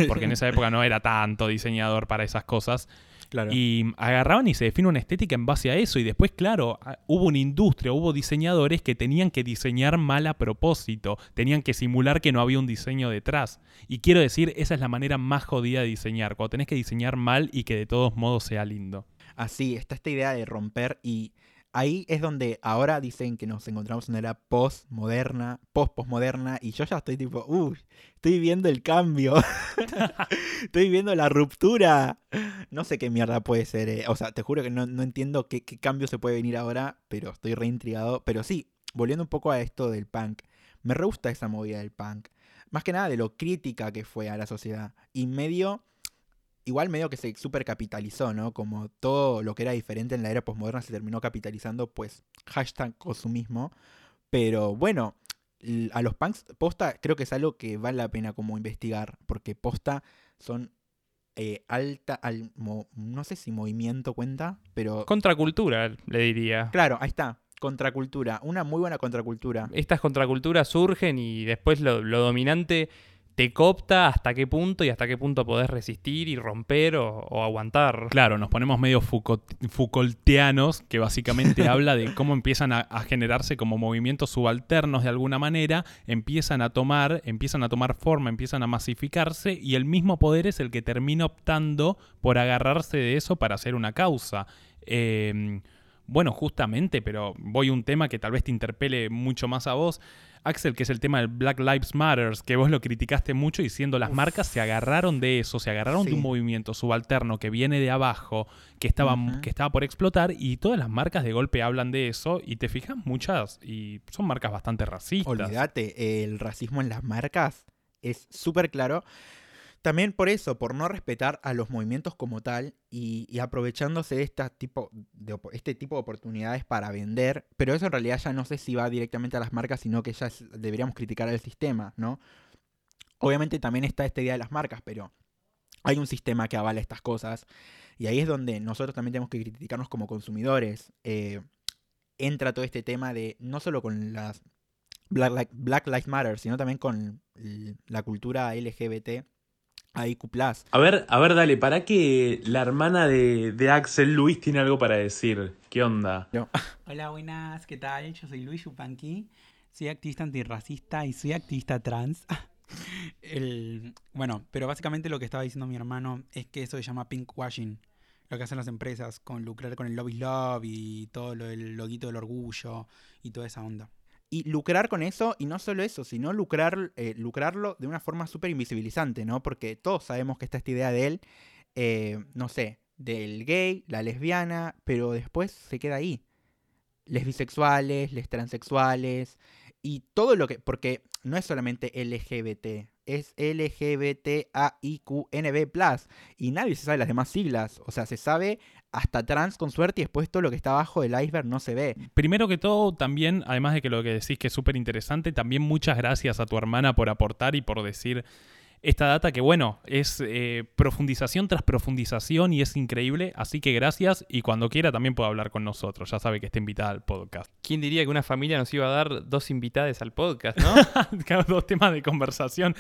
porque en esa época no era tanto diseñador para esas cosas, Claro. y agarraban y se define una estética en base a eso. Y después, claro, hubo una industria, hubo diseñadores que tenían que diseñar mal a propósito. Tenían que simular que no había un diseño detrás. Y quiero decir, esa es la manera más jodida de diseñar. Cuando tenés que diseñar mal y que de todos modos sea lindo. Así, está esta idea de romper y ahí es donde ahora dicen que nos encontramos en una era post-moderna, post-postmoderna y yo ya estoy tipo, uy, estoy viendo el cambio, estoy viendo la ruptura. No sé qué mierda puede ser, eh. o sea, te juro que no, no entiendo qué, qué cambio se puede venir ahora, pero estoy reintrigado. Pero sí, volviendo un poco a esto del punk, me re gusta esa movida del punk. Más que nada de lo crítica que fue a la sociedad. Y medio igual medio que se super capitalizó, ¿no? Como todo lo que era diferente en la era posmoderna se terminó capitalizando, pues, hashtag consumismo. Pero bueno, a los punks, posta, creo que es algo que vale la pena como investigar, porque posta son eh, alta, al, mo- no sé si movimiento cuenta, pero... Contracultura, le diría. Claro, ahí está, contracultura, una muy buena contracultura. Estas contraculturas surgen y después lo, lo dominante te copta hasta qué punto y hasta qué punto podés resistir y romper o, o aguantar. Claro, nos ponemos medio Foucault- Foucaultianos, que básicamente habla de cómo empiezan a, a generarse como movimientos subalternos de alguna manera, empiezan a tomar, empiezan a tomar forma, empiezan a masificarse, y el mismo poder es el que termina optando por agarrarse de eso para hacer una causa. Eh, Bueno, justamente, pero voy a un tema que tal vez te interpele mucho más a vos. Axel, que es el tema del Black Lives Matter, que vos lo criticaste mucho diciendo las Uf. marcas se agarraron de eso, se agarraron de un movimiento subalterno que viene de abajo, que estaba, que estaba por explotar, y todas las marcas de golpe hablan de eso, y te fijas muchas, y son marcas bastante racistas. Olvídate, el racismo en las marcas es súper claro. También por eso, por no respetar a los movimientos como tal y, aprovechándose de, esta tipo, de este tipo de oportunidades para vender, pero eso en realidad ya no sé si va directamente a las marcas, sino que ya deberíamos criticar al sistema, ¿no? Obviamente también está esta idea de las marcas, pero hay un sistema que avala estas cosas y ahí es donde nosotros también tenemos que criticarnos como consumidores. Eh, entra todo este tema de no solo con las Black, Black Lives Matter, sino también con la cultura LGBT, AIQ+. A ver, a ver, dale, para que la hermana de, de Axel, Luis, tiene algo para decir. ¿Qué onda? Hola, buenas, ¿qué tal? Yo soy Luis Yupanqui, soy activista antirracista y soy activista trans. El- bueno, pero básicamente lo que estaba diciendo mi hermano es que eso se llama pinkwashing, lo que hacen las empresas con lucrar con el lobby love y todo lo del loguito del orgullo y toda esa onda. Y lucrar con eso, y no solo eso, sino lucrar, eh, lucrarlo de una forma súper invisibilizante, ¿no? Porque todos sabemos que está esta idea de él, eh, no sé, del gay, la lesbiana, pero después se queda ahí. Les bisexuales, les transexuales, y todo lo que... Porque no es solamente LGBT, es LGBTAIQNB+, y nadie se sabe las demás siglas, o sea, se sabe hasta trans con suerte y después todo lo que está abajo del iceberg no se ve. Primero que todo, también, además de que lo que decís que es súper interesante, también muchas gracias a tu hermana por aportar y por decir esta data que, bueno, es eh, profundización tras profundización y es increíble. Así que gracias y cuando quiera también puede hablar con nosotros. Ya sabe que está invitada al podcast. ¿Quién diría que una familia nos iba a dar dos invitadas al podcast, no? Dos temas de conversación.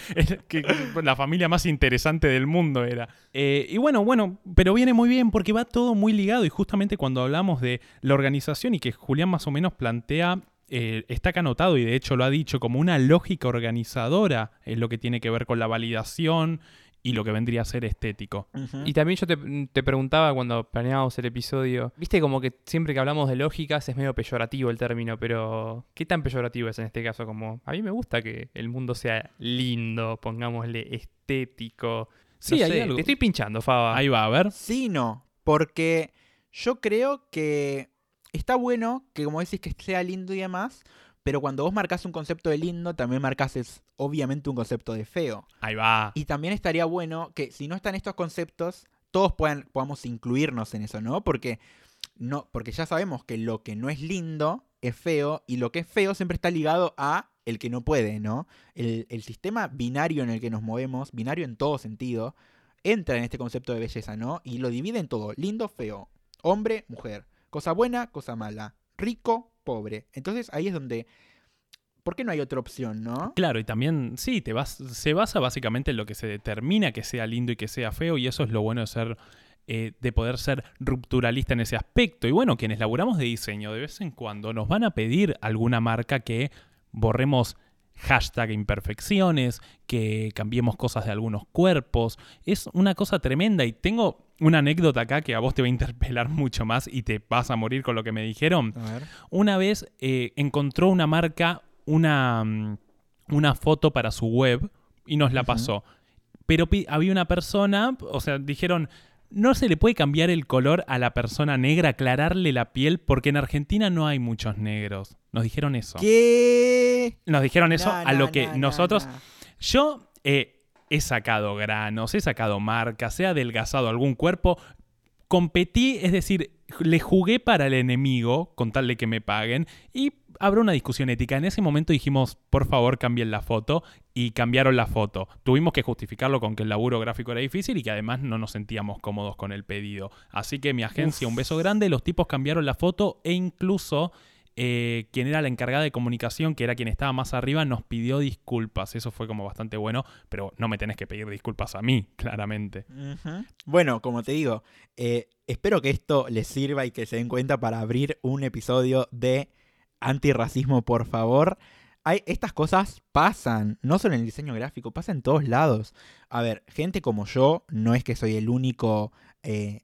Que la familia más interesante del mundo era. Eh, y bueno, bueno, pero viene muy bien porque va todo muy ligado. Y justamente cuando hablamos de la organización y que Julián más o menos plantea. Eh, está acá anotado y de hecho lo ha dicho como una lógica organizadora en lo que tiene que ver con la validación y lo que vendría a ser estético. Y también yo te, te preguntaba cuando planeábamos el episodio, viste como que siempre que hablamos de lógicas es medio peyorativo el término, pero ¿qué tan peyorativo es en este caso? Como a mí me gusta que el mundo sea lindo, pongámosle estético. Sí, No hay sé, algo. Te estoy pinchando, Faba. Ahí va, a ver. Sí, no. Porque yo creo que está bueno que, como decís, que sea lindo y demás. Pero cuando vos marcas un concepto de lindo, también marcas obviamente un concepto de feo. Ahí va. Y también estaría bueno que si no están estos conceptos, todos puedan, podamos incluirnos en eso, ¿no? Porque, no, porque ya sabemos que lo que no es lindo es feo y lo que es feo siempre está ligado a el que no puede, ¿no? El, el sistema binario en el que nos movemos, binario en todo sentido, entra en este concepto de belleza, ¿no? Y lo divide en todo, lindo, feo, hombre, mujer, cosa buena, cosa mala, rico, pobre. Entonces ahí es donde... ¿Por qué no hay otra opción, no? Claro, y también, sí, te vas, se basa básicamente en lo que se determina que sea lindo y que sea feo, y eso es lo bueno de ser, eh, de poder ser rupturalista en ese aspecto. Y bueno, quienes laburamos de diseño, de vez en cuando nos van a pedir alguna marca que borremos hashtag imperfecciones, que cambiemos cosas de algunos cuerpos. Es una cosa tremenda y tengo una anécdota acá que a vos te va a interpelar mucho más y te vas a morir con lo que me dijeron. A ver. Una vez eh, encontró una marca una, mm, una foto para su web y nos la pasó. Pero había una persona, o sea, dijeron, no se le puede cambiar el color a la persona negra, aclararle la piel, porque en Argentina no hay muchos negros. Nos dijeron eso. ¿Qué? Nos dijeron eso No, a lo que no, no, nosotros... no. Yo eh, he sacado granos, he sacado marcas, he adelgazado algún cuerpo. Competí, es decir, le jugué para el enemigo con tal de que me paguen y habrá una discusión ética. En ese momento dijimos, por favor, cambien la foto y cambiaron la foto. Tuvimos que justificarlo con que el laburo gráfico era difícil y que además no nos sentíamos cómodos con el pedido. Así que mi agencia, Uf. un beso grande, los tipos cambiaron la foto e incluso eh, quien era la encargada de comunicación, que era quien estaba más arriba, nos pidió disculpas. Eso fue como bastante bueno, pero no me tenés que pedir disculpas a mí, claramente. Bueno, como te digo, eh, espero que esto les sirva y que se den cuenta para abrir un episodio de antirracismo, por favor. Hay, estas cosas pasan, no solo en el diseño gráfico, pasan en todos lados. A ver, gente como yo, no es que soy el único, eh,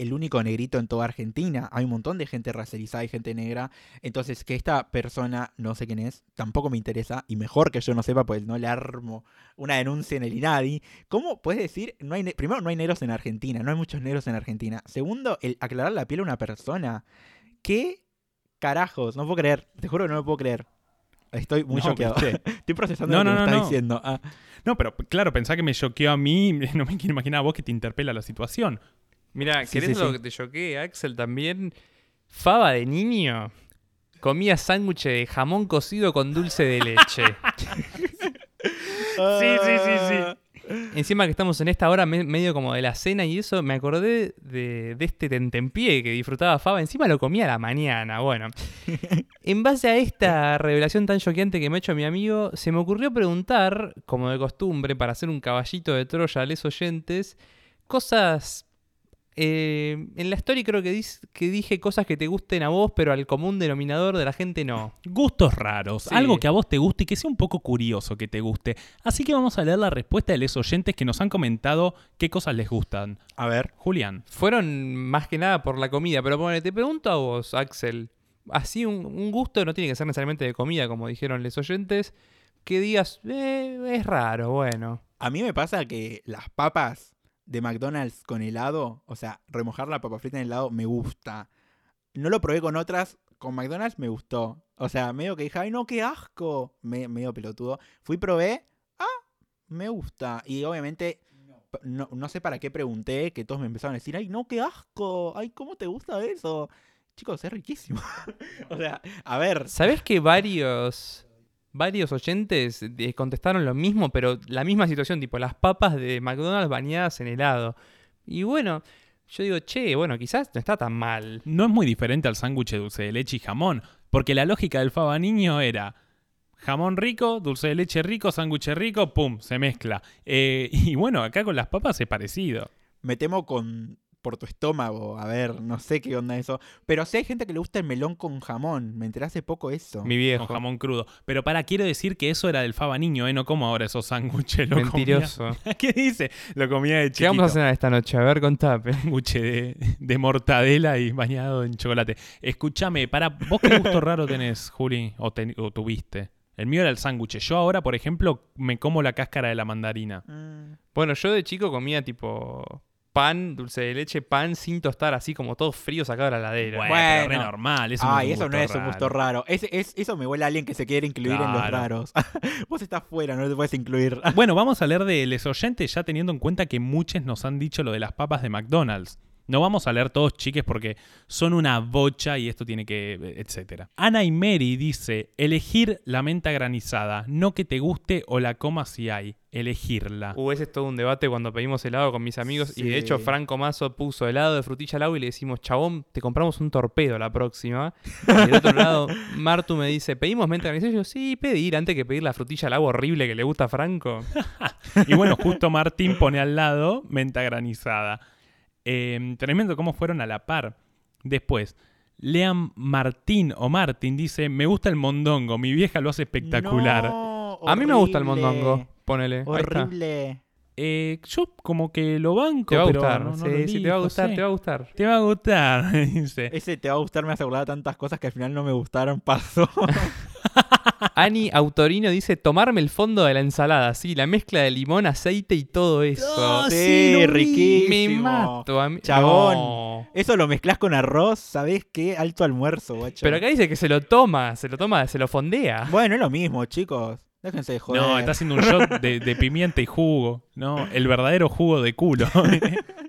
el único negrito en toda Argentina. Hay un montón de gente racializada y gente negra. Entonces, que esta persona, no sé quién es, tampoco me interesa. Y mejor que yo no sepa, pues no le armo una denuncia en el INADI. ¿Cómo puedes decir? No hay Primero, no hay negros en Argentina. No hay muchos negros en Argentina. Segundo, el aclarar la piel a una persona. ¿Qué carajos? No puedo creer. Te juro que no me puedo creer. Estoy muy No, choqueado. ¿viste? Estoy procesando No, lo que no, me no, está no. diciendo. Ah. No, pero claro, pensá que me choqueó a mí. No me quiero imaginar a vos que te interpela la situación. Mira, Sí, ¿querés sí, lo sí. que te choqué, Axel? También, Faba de niño comía sándwich de jamón cocido con dulce de leche. Sí, sí, sí, sí. Encima que estamos en esta hora me- medio como de la cena y eso, me acordé de, de este tentempié que disfrutaba Faba. Encima lo comía a la mañana. Bueno, en base a esta revelación tan choqueante que me ha hecho mi amigo, se me ocurrió preguntar, como de costumbre, para hacer un caballito de Troya a los oyentes, cosas... eh, en la story creo que, dis- que dije cosas que te gusten a vos, pero al común denominador de la gente no. Gustos raros, Sí. algo que a vos te guste y que sea un poco curioso que te guste. Así que vamos a leer la respuesta de los oyentes que nos han comentado qué cosas les gustan. A ver. Julián. Fueron más que nada por la comida, pero bueno, te pregunto a vos, Axel. Así un, un gusto no tiene que ser necesariamente de comida, como dijeron los oyentes. Que digas, "Eh, es raro, bueno. A mí me pasa que las papas de McDonald's con helado, o sea, remojar la papa frita en helado me gusta. No lo probé con otras, con McDonald's me gustó. O sea, medio que dije, ay no, qué asco. Me, medio pelotudo. Fui, probé, ah, me gusta. Y obviamente, no, no sé para qué pregunté, que todos me empezaron a decir, ay no, qué asco. Ay, ¿cómo te gusta eso? Chicos, es riquísimo. o sea, a ver, ¿Sabés que varios, varios oyentes eh, contestaron lo mismo, pero la misma situación, tipo las papas de McDonald's bañadas en helado? Y bueno, yo digo, che, bueno, quizás no está tan mal. No es muy diferente al sándwich de dulce de leche y jamón, porque la lógica del faba niño era jamón rico, dulce de leche rico, sándwich rico, pum, se mezcla. Eh, y bueno, acá con las papas es parecido. me temo con por tu estómago, a ver, no sé qué onda eso. Pero sí hay gente que le gusta el melón con jamón, me enteré hace poco eso. Mi viejo. Con jamón crudo. Pero para, quiero decir que eso era del faba niño, ¿eh? No como ahora esos sándwiches. lo comía- Mentiroso. ¿Qué dice? Lo comía de ¿Qué chiquito. vamos a cenar esta noche? A ver, contame. sándwich de, de mortadela y bañado en chocolate. Escúchame, para, ¿vos qué gusto raro tenés, Juli? O, ten- o tuviste? El mío era el sándwich. Yo ahora, por ejemplo, me como la cáscara de la mandarina. Mm, Bueno, yo de chico comía tipo pan, dulce de leche, pan sin tostar, así como todo frío sacado de la heladera. Bueno, pero re Bueno. normal. Eso Ay, no es eso un no gusto es un gusto raro. Es, eso me huele a alguien que se quiere incluir en los raros. Vos estás fuera, no te puedes incluir. Bueno, vamos a leer de los oyentes ya teniendo en cuenta que muchos nos han dicho lo de las papas de McDonald's. No vamos a leer todos, chiques, porque son una bocha y esto tiene que... etcétera. Ana y Mary dice, elegir la menta granizada, no que te guste o la comas si hay, elegirla. Uh, ese es todo un debate cuando pedimos helado con mis amigos. Y de hecho. Franco Mazo puso helado de frutilla al agua y le decimos, chabón, te compramos un torpedo la próxima. Y del otro lado, Martu me dice, ¿pedimos menta granizada? Y yo, sí, pedir, antes que pedir la frutilla al agua horrible que le gusta a Franco. Y bueno, justo Martín pone al lado menta granizada. Eh, tremendo cómo fueron a la par. Después, Lean Martín o Martín dice, me gusta el mondongo, mi vieja lo hace espectacular. No, A mí me gusta el mondongo. Ponele. Horrible. Eh, yo como que lo banco, Te va a pero gustar. no- no sí, te va a gustar, sí. te va a gustar. Te va a gustar, dice. Ese te va a gustar, me de tantas cosas que al final no me gustaron. Pasó. Ani Autorino dice tomarme el fondo de la ensalada, sí, la mezcla de limón, aceite y todo eso. Sí, sí, lo vi. riquísimo. Me mato a mí. Chabón. No. Eso lo mezclas con arroz, ¿sabés qué? Alto almuerzo, guacho. Pero acá dice que se lo toma, se lo toma, se lo fondea. Bueno, es lo mismo, chicos. Déjense de joder. No, está haciendo un shot de, de pimienta y jugo. No, el verdadero jugo de culo.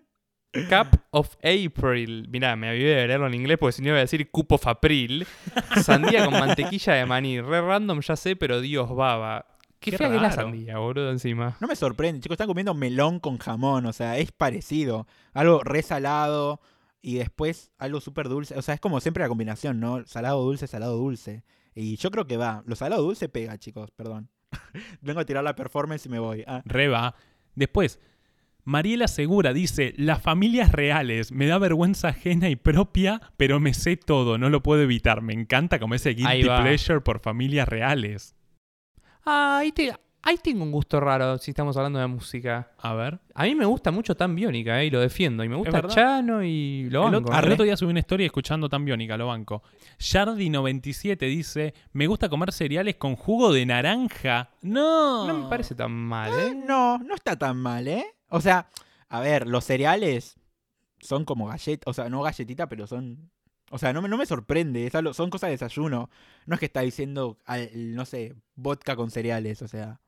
Cup of April. Mirá, me avivé de leerlo en inglés porque si no iba a decir Cup of April. Sandía con mantequilla de maní. Re random, ya sé, pero Dios baba. Qué, Qué fea que es la sandía, boludo, encima. No me sorprende, chicos. Están comiendo melón con jamón. O sea, es parecido. Algo resalado y después algo súper dulce. O sea, es como siempre la combinación, ¿no? Salado dulce, salado dulce. Y yo creo que va. Lo salado dulce pega, chicos. Perdón. Vengo a tirar la performance y me voy. Ah. Reba. Después, Mariela Segura dice, las familias reales, me da vergüenza ajena y propia, pero me sé todo, no lo puedo evitar. Me encanta como ese Ahí guilty pleasure por familias reales. Ay, te... ahí tengo un gusto raro si estamos hablando de música. A ver. A mí me gusta mucho Tan Biónica, eh, y lo defiendo. Y me gusta. Chano y lo el, banco. otro, ¿eh? el otro día subí una historia escuchando tan biónica, lo banco. Shardy97 dice: Me gusta comer cereales con jugo de naranja. No. No me parece tan mal, Eh, ¿eh? no, no está tan mal, ¿eh? O sea, a ver, los cereales son como galletas, o sea, no galletita, pero son... O sea, no me, no me sorprende, algo- son cosas de desayuno. No es que está diciendo, al- no sé, vodka con cereales, o sea,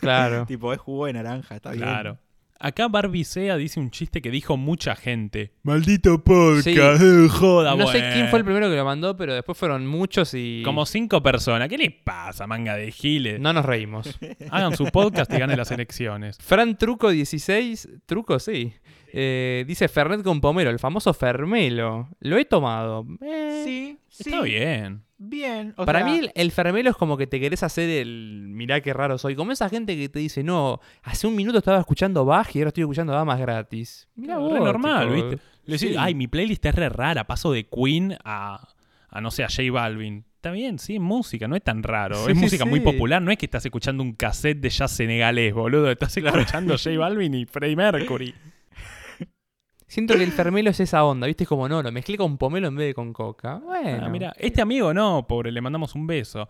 Claro. tipo, es jugo de naranja, está bien. Claro. Acá Barbie Sea dice un chiste que dijo mucha gente. Maldito podcast, Sí. eh, joda, No sé quién fue el primero que lo mandó, pero después fueron muchos y Como cinco personas. ¿Qué les pasa, manga de giles? no nos reímos. Hagan su podcast y ganen las elecciones. Fran Truco 16, Truco sí. Eh, dice Fernet con pomelo, el famoso Fermelo. Lo he tomado. Eh, Sí, sí. Está bien. Bien. o Para sea, mí el, el fermelo es como que te querés hacer el mirá qué raro soy. Como esa gente que te dice, no, hace un minuto estaba escuchando Bach y ahora estoy escuchando damas gratis. Mirá Re vos, normal, tipo, ¿viste? Le decís, sí. ay, mi playlist es re rara. Paso de Queen a, a no sé, a J Balvin. Está bien, sí, es música, no es tan raro. Sí, es sí, música muy sí. popular, no es que estás escuchando un cassette de jazz senegalés, boludo. Estás escuchando J Balvin y Freddie Mercury. Siento que el fermelo es esa onda, ¿viste? Es como, no, lo mezclé con pomelo en vez de con coca. Bueno. Ah, mira, este amigo no, pobre, le mandamos un beso.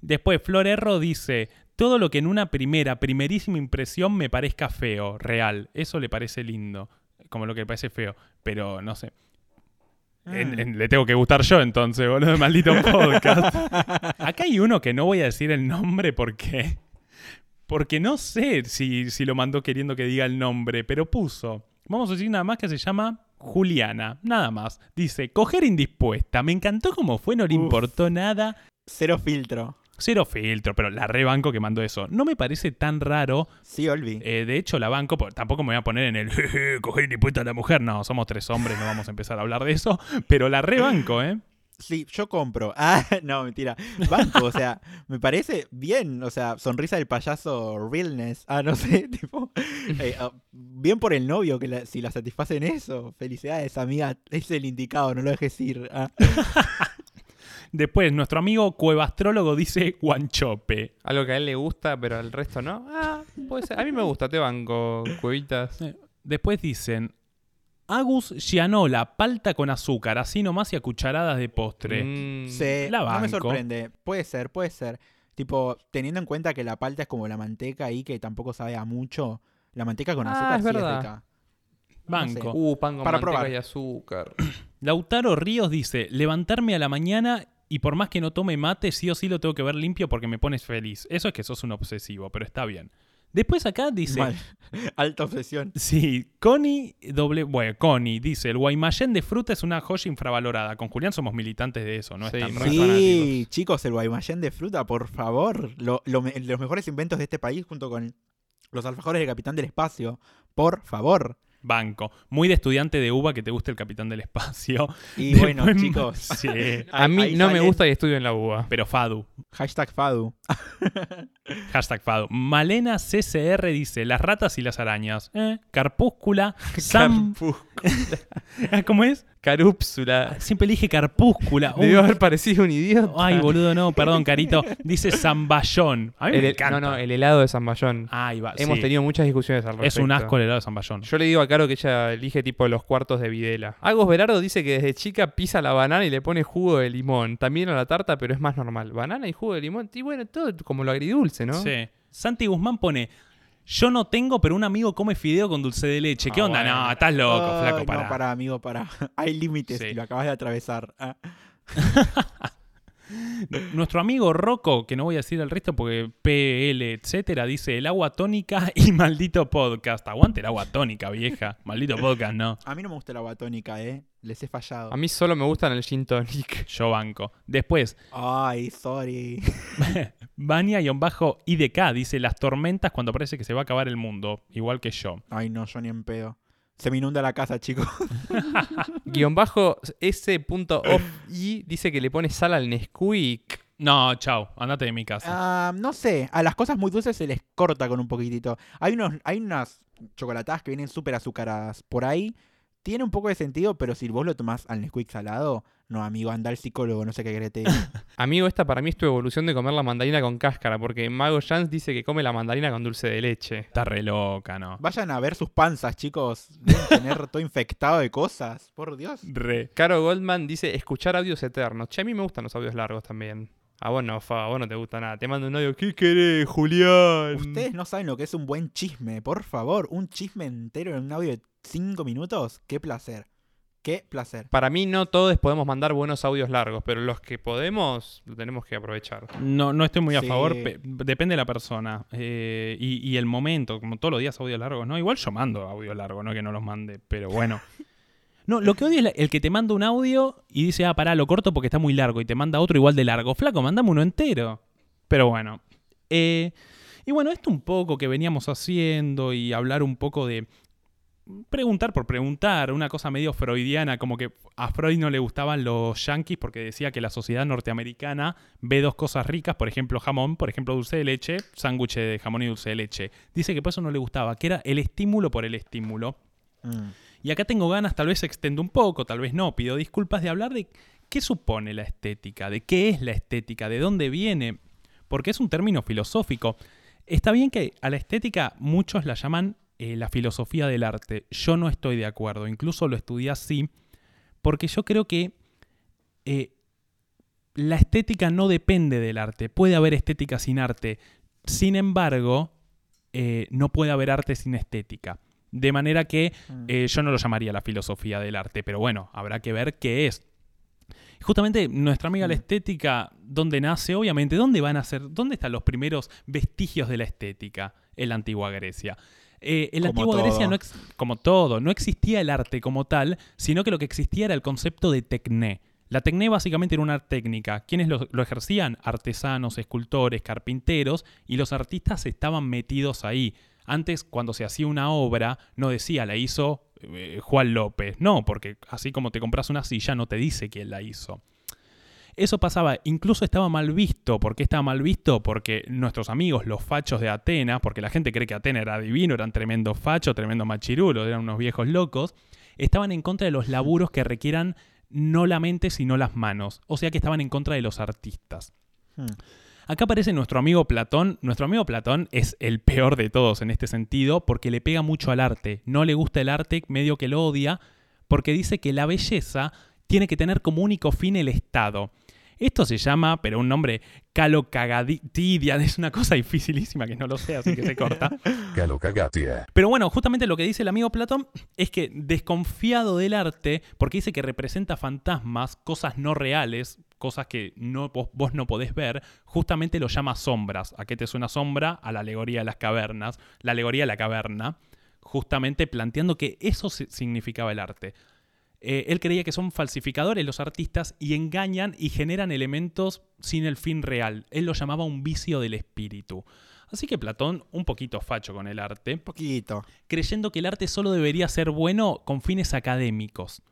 Después, Flor Erro dice: Todo lo que en una primera, primerísima impresión me parezca feo, real. Eso le parece lindo. Como lo que le parece feo. Pero no sé. En- Ah. en- le tengo que gustar yo entonces, boludo, maldito podcast. Acá hay uno que no voy a decir el nombre porque. Porque no sé si, si lo mandó queriendo que diga el nombre, pero puso. Vamos a decir nada más que se llama Juliana, nada más. Dice, coger indispuesta. Me encantó cómo fue, no le Uf. importó nada. Cero filtro. Cero filtro, pero la rebanco que mandó eso. No me parece tan raro. Sí, Olvi. Eh, de hecho, la banco, tampoco me voy a poner en el "Jeje, coger indispuesta a la mujer. No, somos tres hombres, no vamos a empezar a hablar de eso. Pero la rebanco, ¿eh? Sí, yo compro. Ah, no, mentira. Banco, o sea, me parece bien. O sea, sonrisa del payaso realness. Ah, no sé, tipo. eh, ah, bien por el novio, que la- si la satisfacen eso. Felicidades, amiga. Es el indicado, no lo dejes ir. Ah. Después, nuestro amigo cuevastrólogo dice guanchope. Algo que a él le gusta, pero al resto no. Ah, puede ser. A mí me gusta, te banco, cuevitas. Eh, Después dicen, Agus Gianola, palta con azúcar, así nomás y a cucharadas de postre. Mm, Sí, la no me banco. sorprende. Puede ser, puede ser. Tipo, teniendo en cuenta que la palta es como la manteca ahí, que tampoco sabe a mucho. La manteca con Ah, azúcar es sí verdad. es rica. Banco. Uh, pan con Para manteca probar. y azúcar. Lautaro Ríos dice, levantarme a la mañana y por más que no tome mate, sí o sí lo tengo que ver limpio porque me pones feliz. Eso es que sos un obsesivo, pero está bien. Después acá dice... Mal. Alta obsesión. Sí, Connie, doble, bueno, Connie dice, el Guaymallén de fruta es una joya infravalorada. Con Julián somos militantes de eso, ¿no? Sí, Están Sí, fanáticos. chicos, el Guaymallén de fruta, por favor. Lo- lo los mejores inventos de este país junto con los alfajores del Capitán del Espacio. Por favor. Banco. Muy de estudiante de UBA que te guste el Capitán del Espacio. Y bueno, chicos. Sí, A mí ahí no me gusta y estudio en la UBA. pero Fadu. Hashtag Fadu. Hashtag Fado. Malena CCR dice: Las ratas y las arañas. ¿Eh? Carpúscula. Sam. ¿Cómo es? Carúpsula. Siempre elige Carpúscula. Debió haber parecido un idiota. Ay, boludo, no, perdón, Carito. Dice Zamballón. A mí me El- encanta. no, no, el helado de San Bayón. Ahí va. Hemos sí. tenido muchas discusiones al Es respecto. un asco el helado de Zamballón. Yo le digo a Caro que ella elige tipo los cuartos de Videla. Agos Berardo dice que desde chica pisa la banana y le pone jugo de limón. También a la tarta, pero es más normal. Banana y jugo de limón. Y bueno, todo como lo agridulce, ¿no? Sí. Santi Guzmán pone. Yo no tengo, pero un amigo come fideo con dulce de leche. ¿Qué Ah, onda? bueno. No, estás loco, Ay, flaco, no, para. para, amigo, para. Hay límites Sí. y lo acabas de atravesar. Ah. Nuestro amigo Rocco, que no voy a decir el resto porque PL, etcétera, dice el agua tónica y maldito podcast. Aguante el agua tónica, vieja. Maldito podcast, no. A mí no me gusta la agua tónica, ¿eh? Les he fallado. A mí solo me gustan el gin tonic. Yo banco. Después, Ay, sorry. Bania-IDK dice las tormentas cuando parece que se va a acabar el mundo. Igual que yo. Ay, no, yo ni en pedo. Se me inunda la casa, chicos. Guión bajo S.off y dice que le pone sal al Nesquik. No, chao. Andate de mi casa. Ah, no sé, a las cosas muy dulces se les corta con un poquitito. Hay, unos, hay unas chocolatadas que vienen súper azucaradas por ahí tiene un poco de sentido, pero si vos lo tomás al Nesquik salado, no, amigo, anda al psicólogo, no sé qué querés te. Amigo, esta para mí es tu evolución de comer la mandarina con cáscara, porque Mago Jans dice que come la mandarina con dulce de leche. Está re loca, ¿no? Vayan a ver sus panzas, chicos. Deben tener todo infectado de cosas, por Dios. Re. Caro Goldman dice escuchar audios eternos. Che, a mí me gustan los audios largos también. A vos no, Fa, a vos no te gusta nada. Te mando un audio. ¿Qué querés, Julián? Ustedes no saben lo que es un buen chisme, por favor. Un chisme entero en un audio de 5 minutos. Qué placer. Qué placer. Para mí no todos podemos mandar buenos audios largos, pero los que podemos, lo tenemos que aprovechar. No, no estoy muy a Sí. favor, pe- depende de la persona eh, y, y el momento, como todos los días audios largos, ¿no? Igual yo mando audios largos, no que no los mande, pero bueno. No, lo que odio es el que te manda un audio y dice, ah, pará, lo corto porque está muy largo y te manda otro igual de largo. Flaco, mandame uno entero. Pero bueno. Eh, y bueno, esto un poco que veníamos haciendo y hablar un poco de preguntar por preguntar, una cosa medio freudiana, como que a Freud no le gustaban los yankees porque decía que la sociedad norteamericana ve dos cosas ricas, por ejemplo jamón, por ejemplo dulce de leche, sándwich de jamón y dulce de leche. Dice que por eso no le gustaba, que era el estímulo por el estímulo. Mm. Y acá tengo ganas, tal vez extendo un poco, tal vez no, pido disculpas de hablar de qué supone la estética, de qué es la estética, de dónde viene, porque es un término filosófico. Está bien que a la estética muchos la llaman eh, la filosofía del arte. Yo no estoy de acuerdo, incluso lo estudié así, porque yo creo que eh, la estética no depende del arte. Puede haber estética sin arte. Sin embargo, eh, no puede haber arte sin estética. De manera que Mm. yo no lo llamaría la filosofía del arte, pero bueno, habrá que ver qué es. Justamente nuestra amiga la Mm. estética, ¿dónde nace? Obviamente, ¿dónde van a ser? ¿Dónde están los primeros vestigios de la estética? En la antigua Grecia. Eh, en la Como antigua Grecia, no ex- como todo, no existía el arte como tal, sino que lo que existía era el concepto de tecné. La tecné básicamente era una técnica. ¿Quiénes lo, lo ejercían? Artesanos, escultores, carpinteros, y los artistas estaban metidos ahí. Antes, cuando se hacía una obra, no decía la hizo eh, Juan López. No, porque así como te compras una silla, no te dice quién la hizo. Eso pasaba, incluso estaba mal visto. ¿Por qué estaba mal visto? Porque nuestros amigos, los fachos de Atenas, porque la gente cree que Atenas era divino, eran tremendos fachos, tremendos machirulos, eran unos viejos locos, estaban en contra de los laburos que requieran no la mente, sino las manos. O sea que estaban en contra de los artistas. Mm. Acá aparece nuestro amigo Platón. Nuestro amigo Platón es el peor de todos en este sentido porque le pega mucho al arte. No le gusta el arte, medio que lo odia, porque dice que la belleza tiene que tener como único fin el Estado. Esto se llama, pero un nombre calocagatidia, es una cosa dificilísima que no lo sé, así que se corta. Calo cagatia. Pero bueno, justamente lo que dice el amigo Platón es que desconfiado del arte, porque dice que representa fantasmas, cosas no reales, cosas que no, vos, vos no podés ver, justamente lo llama sombras. ¿A qué te suena sombra? A la alegoría de las cavernas, la alegoría de la caverna, justamente planteando que eso si- significaba el arte. Eh, él creía que son falsificadores los artistas y engañan y generan elementos sin el fin real. Él lo llamaba un vicio del espíritu. Así que Platón, un poquito facho con el arte, Un poquito. creyendo que el arte solo debería ser bueno con fines académicos.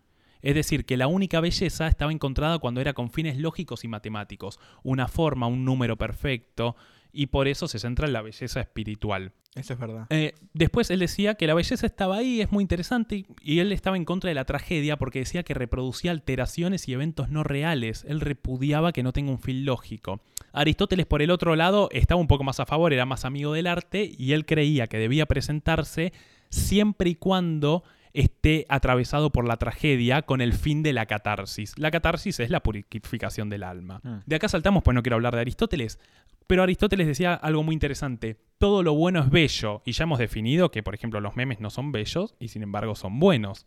Es decir, que la única belleza estaba encontrada cuando era con fines lógicos y matemáticos, una forma, un número perfecto, y por eso se centra en la belleza espiritual. Eso es verdad. Eh, después él decía que la belleza estaba ahí, es muy interesante, y- y él estaba en contra de la tragedia porque decía que reproducía alteraciones y eventos no reales. Él repudiaba que no tenga un fin lógico. Aristóteles, por el otro lado, estaba un poco más a favor, era más amigo del arte, y él creía que debía presentarse siempre y cuando esté atravesado por la tragedia con el fin de la catarsis. La catarsis es la purificación del alma. Mm. De acá saltamos, pues no quiero hablar de Aristóteles, pero Aristóteles decía algo muy interesante. Todo lo bueno es bello. Y ya hemos definido que, por ejemplo, los memes no son bellos y sin embargo son buenos.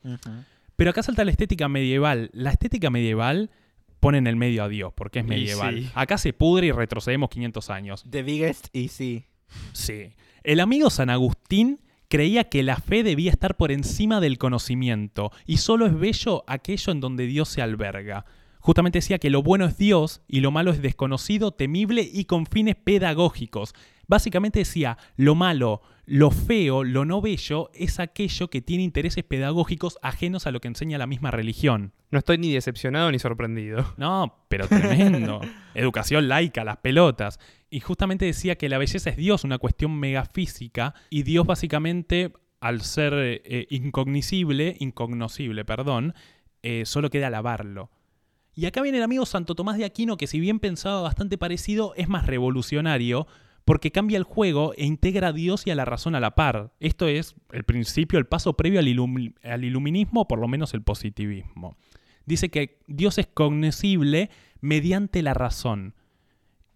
Pero acá salta la estética medieval. La estética medieval pone en el medio a Dios, porque es medieval. sí. Acá se pudre y retrocedemos 500 años. The biggest y sí. Sí. El amigo San Agustín creía que la fe debía estar por encima del conocimiento y solo es bello aquello en donde Dios se alberga. Justamente decía que lo bueno es Dios y lo malo es desconocido, temible y con fines pedagógicos. Básicamente decía, lo malo, lo feo, lo no bello es aquello que tiene intereses pedagógicos ajenos a lo que enseña la misma religión. No estoy ni decepcionado ni sorprendido. No, pero tremendo. Educación laica, las pelotas. Y justamente decía que la belleza es Dios, una cuestión megafísica, y Dios básicamente al ser eh, incognoscible, incognoscible, perdón, eh, solo queda alabarlo. Y acá viene el amigo Santo Tomás de Aquino, que si bien pensaba bastante parecido, es más revolucionario, porque cambia el juego e integra a Dios y a la razón a la par. Esto es el principio, el paso previo al, ilum- al iluminismo, o por lo menos el positivismo. Dice que Dios es cognoscible mediante la razón.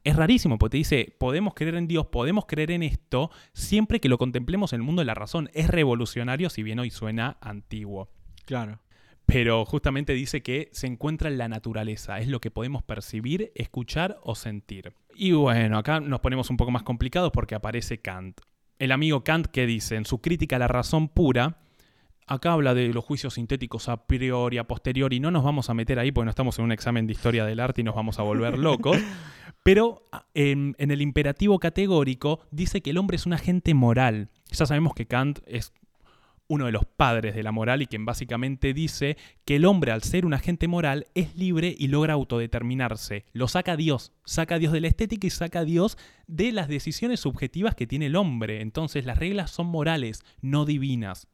Es rarísimo, porque te dice, podemos creer en Dios, podemos creer en esto, siempre que lo contemplemos en el mundo de la razón. Es revolucionario, si bien hoy suena antiguo. Claro. Pero justamente dice que se encuentra en la naturaleza, es lo que podemos percibir, escuchar o sentir. Y bueno, acá nos ponemos un poco más complicados porque aparece Kant. El amigo Kant que dice en su crítica a la razón pura, acá habla de los juicios sintéticos a priori, a posteriori, no nos vamos a meter ahí porque no estamos en un examen de historia del arte y nos vamos a volver locos. Pero a- en, en el imperativo categórico dice que el hombre es un agente moral. Ya sabemos que Kant es uno de los padres de la moral y quien básicamente dice que el hombre al ser un agente moral es libre y logra autodeterminarse. Lo saca Dios, saca a Dios de la estética y saca a Dios de las decisiones subjetivas que tiene el hombre. Entonces las reglas son morales, no divinas.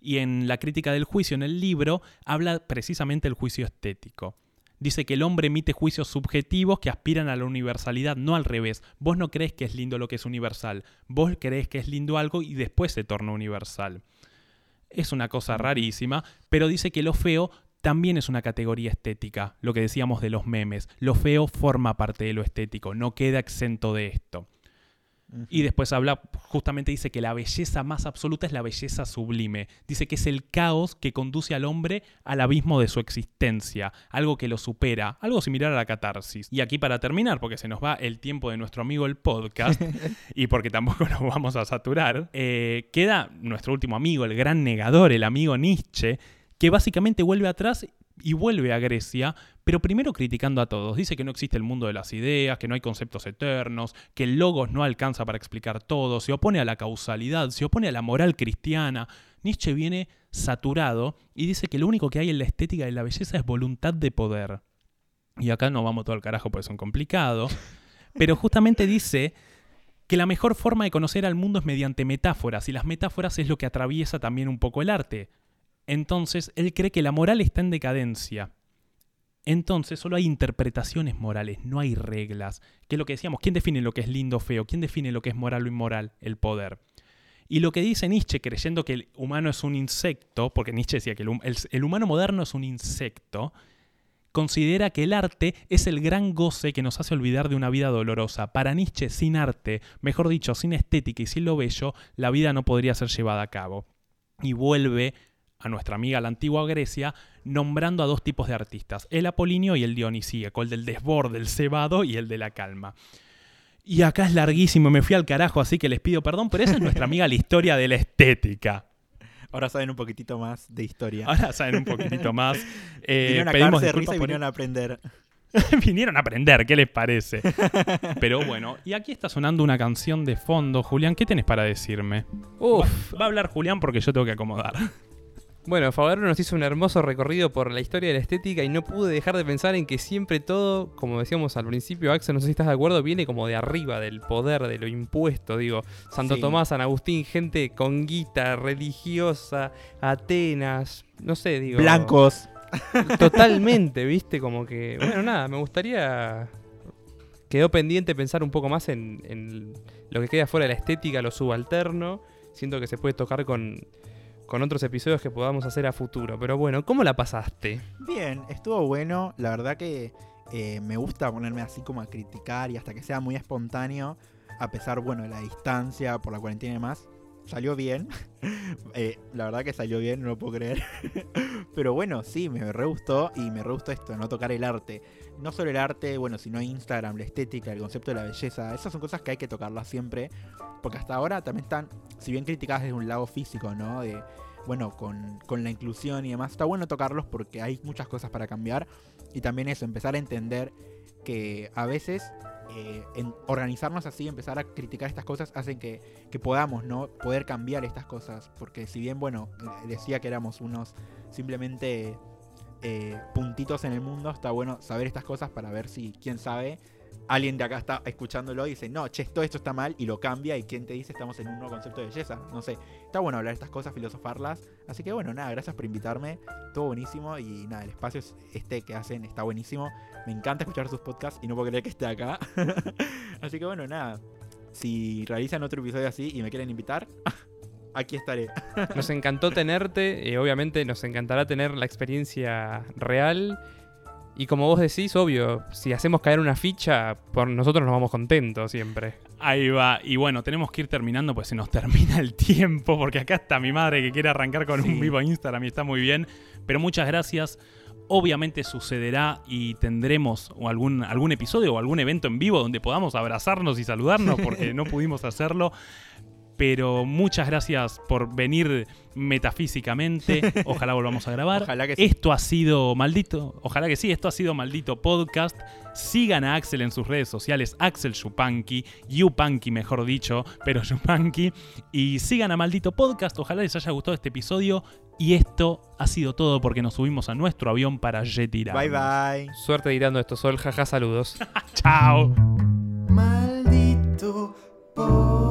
Y en la crítica del juicio, en el libro, habla precisamente del juicio estético. Dice que el hombre emite juicios subjetivos que aspiran a la universalidad, no al revés. Vos no crees que es lindo lo que es universal, vos crees que es lindo algo y después se torna universal. Es una cosa rarísima, pero dice que lo feo también es una categoría estética, lo que decíamos de los memes. Lo feo forma parte de lo estético, no queda exento de esto. Y después habla, justamente dice que la belleza más absoluta es la belleza sublime. Dice que es el caos que conduce al hombre al abismo de su existencia, algo que lo supera, algo similar a la catarsis. Y aquí para terminar, porque se nos va el tiempo de nuestro amigo el podcast, y porque tampoco nos vamos a saturar, eh, queda nuestro último amigo, el gran negador, el amigo Nietzsche, que básicamente vuelve atrás y vuelve a Grecia, pero primero criticando a todos. Dice que no existe el mundo de las ideas, que no hay conceptos eternos, que el logos no alcanza para explicar todo, se opone a la causalidad, se opone a la moral cristiana. Nietzsche viene saturado y dice que lo único que hay en la estética de la belleza es voluntad de poder. Y acá no vamos todo al carajo porque son complicados, pero justamente dice que la mejor forma de conocer al mundo es mediante metáforas, y las metáforas es lo que atraviesa también un poco el arte. Entonces, él cree que la moral está en decadencia. Entonces, solo hay interpretaciones morales, no hay reglas. Que es lo que decíamos, ¿quién define lo que es lindo o feo? ¿Quién define lo que es moral o inmoral? El poder. Y lo que dice Nietzsche, creyendo que el humano es un insecto, porque Nietzsche decía que el, hum- el- el humano moderno es un insecto, considera que el arte es el gran goce que nos hace olvidar de una vida dolorosa. Para Nietzsche, sin arte, mejor dicho, sin estética y sin lo bello, la vida no podría ser llevada a cabo. Y vuelve a nuestra amiga la antigua Grecia, nombrando a dos tipos de artistas, el apolinio y el dionisíaco, el del desborde, el cebado y el de la calma. Y acá es larguísimo, me fui al carajo, así que les pido perdón, pero esa es nuestra amiga la historia de la estética. Ahora saben un poquitito más de historia. Ahora saben un poquitito más. Eh, vinieron a pedimos de risa y por- vinieron a aprender. vinieron a aprender, ¿qué les parece? Pero bueno, y aquí está sonando una canción de fondo. Julián, ¿qué tenés para decirme? Uf. Va, va a hablar Julián porque yo tengo que acomodar. Bueno, Favarro nos hizo un hermoso recorrido por la historia de la estética y no pude dejar de pensar en que siempre todo, como decíamos al principio, Axel, no sé si estás de acuerdo, viene como de arriba, del poder, de lo impuesto. Digo, Santo Sí. Tomás, San Agustín, gente con guita, religiosa, Atenas, no sé, digo. Blancos. Totalmente, viste, como que. Bueno, nada, me gustaría. Quedó pendiente pensar un poco más en, en lo que queda fuera de la estética, lo subalterno. Siento que se puede tocar con, con otros episodios que podamos hacer a futuro. Pero bueno, ¿cómo la pasaste? Bien, estuvo bueno. La verdad que eh, me gusta ponerme así como a criticar y hasta que sea muy espontáneo. A pesar, bueno, de la distancia por la cuarentena y demás. Salió bien. Eh, la verdad que salió bien, no lo puedo creer. Pero bueno, sí, me re gustó y me re gustó esto, no tocar el arte. No solo el arte, bueno, sino Instagram, la estética, el concepto de la belleza. Esas son cosas que hay que tocarlas siempre. Porque hasta ahora también están, si bien criticadas desde un lado físico, ¿no? Bueno, con, con la inclusión y demás. Está bueno tocarlos porque hay muchas cosas para cambiar. Y también eso, empezar a entender que a veces eh, en organizarnos así, empezar a criticar estas cosas, hacen que, que podamos, ¿no? Poder cambiar estas cosas. Porque si bien, bueno, eh, decía que éramos unos simplemente eh, puntitos en el mundo, está bueno saber estas cosas para ver si, quién sabe, alguien de acá está escuchándolo y dice, no, che, todo esto está mal y lo cambia y quién te dice estamos en un nuevo concepto de belleza. No sé, está bueno hablar estas cosas, filosofarlas. Así que bueno, nada, gracias por invitarme. Todo buenísimo y nada, el espacio es este que hacen está buenísimo. Me encanta escuchar sus podcasts y no puedo creer que esté acá. así que bueno, nada, si realizan otro episodio así y me quieren invitar, aquí estaré. Nos encantó tenerte, eh, obviamente nos encantará tener la experiencia real. Y como vos decís, obvio, si hacemos caer una ficha, por nosotros nos vamos contentos siempre. Ahí va. Y bueno, tenemos que ir terminando, pues se nos termina el tiempo, porque acá está mi madre que quiere arrancar con Sí. un vivo Instagram y está muy bien. Pero muchas gracias. Obviamente sucederá y tendremos algún, algún episodio o algún evento en vivo donde podamos abrazarnos y saludarnos porque no pudimos hacerlo pero muchas gracias por venir metafísicamente. Ojalá volvamos a grabar. Ojalá que. Esto ha sido maldito. Ojalá que sí, esto ha sido maldito podcast. Sigan a Axel en sus redes sociales, Axel Yupanqui, Yupanqui mejor dicho, pero Yupanqui. Y sigan a maldito podcast. Ojalá les haya gustado este episodio. Y esto ha sido todo porque nos subimos a nuestro avión para retirar. Bye bye. Suerte tirando esto, Sol. Jaja, saludos. Chao. Maldito podcast.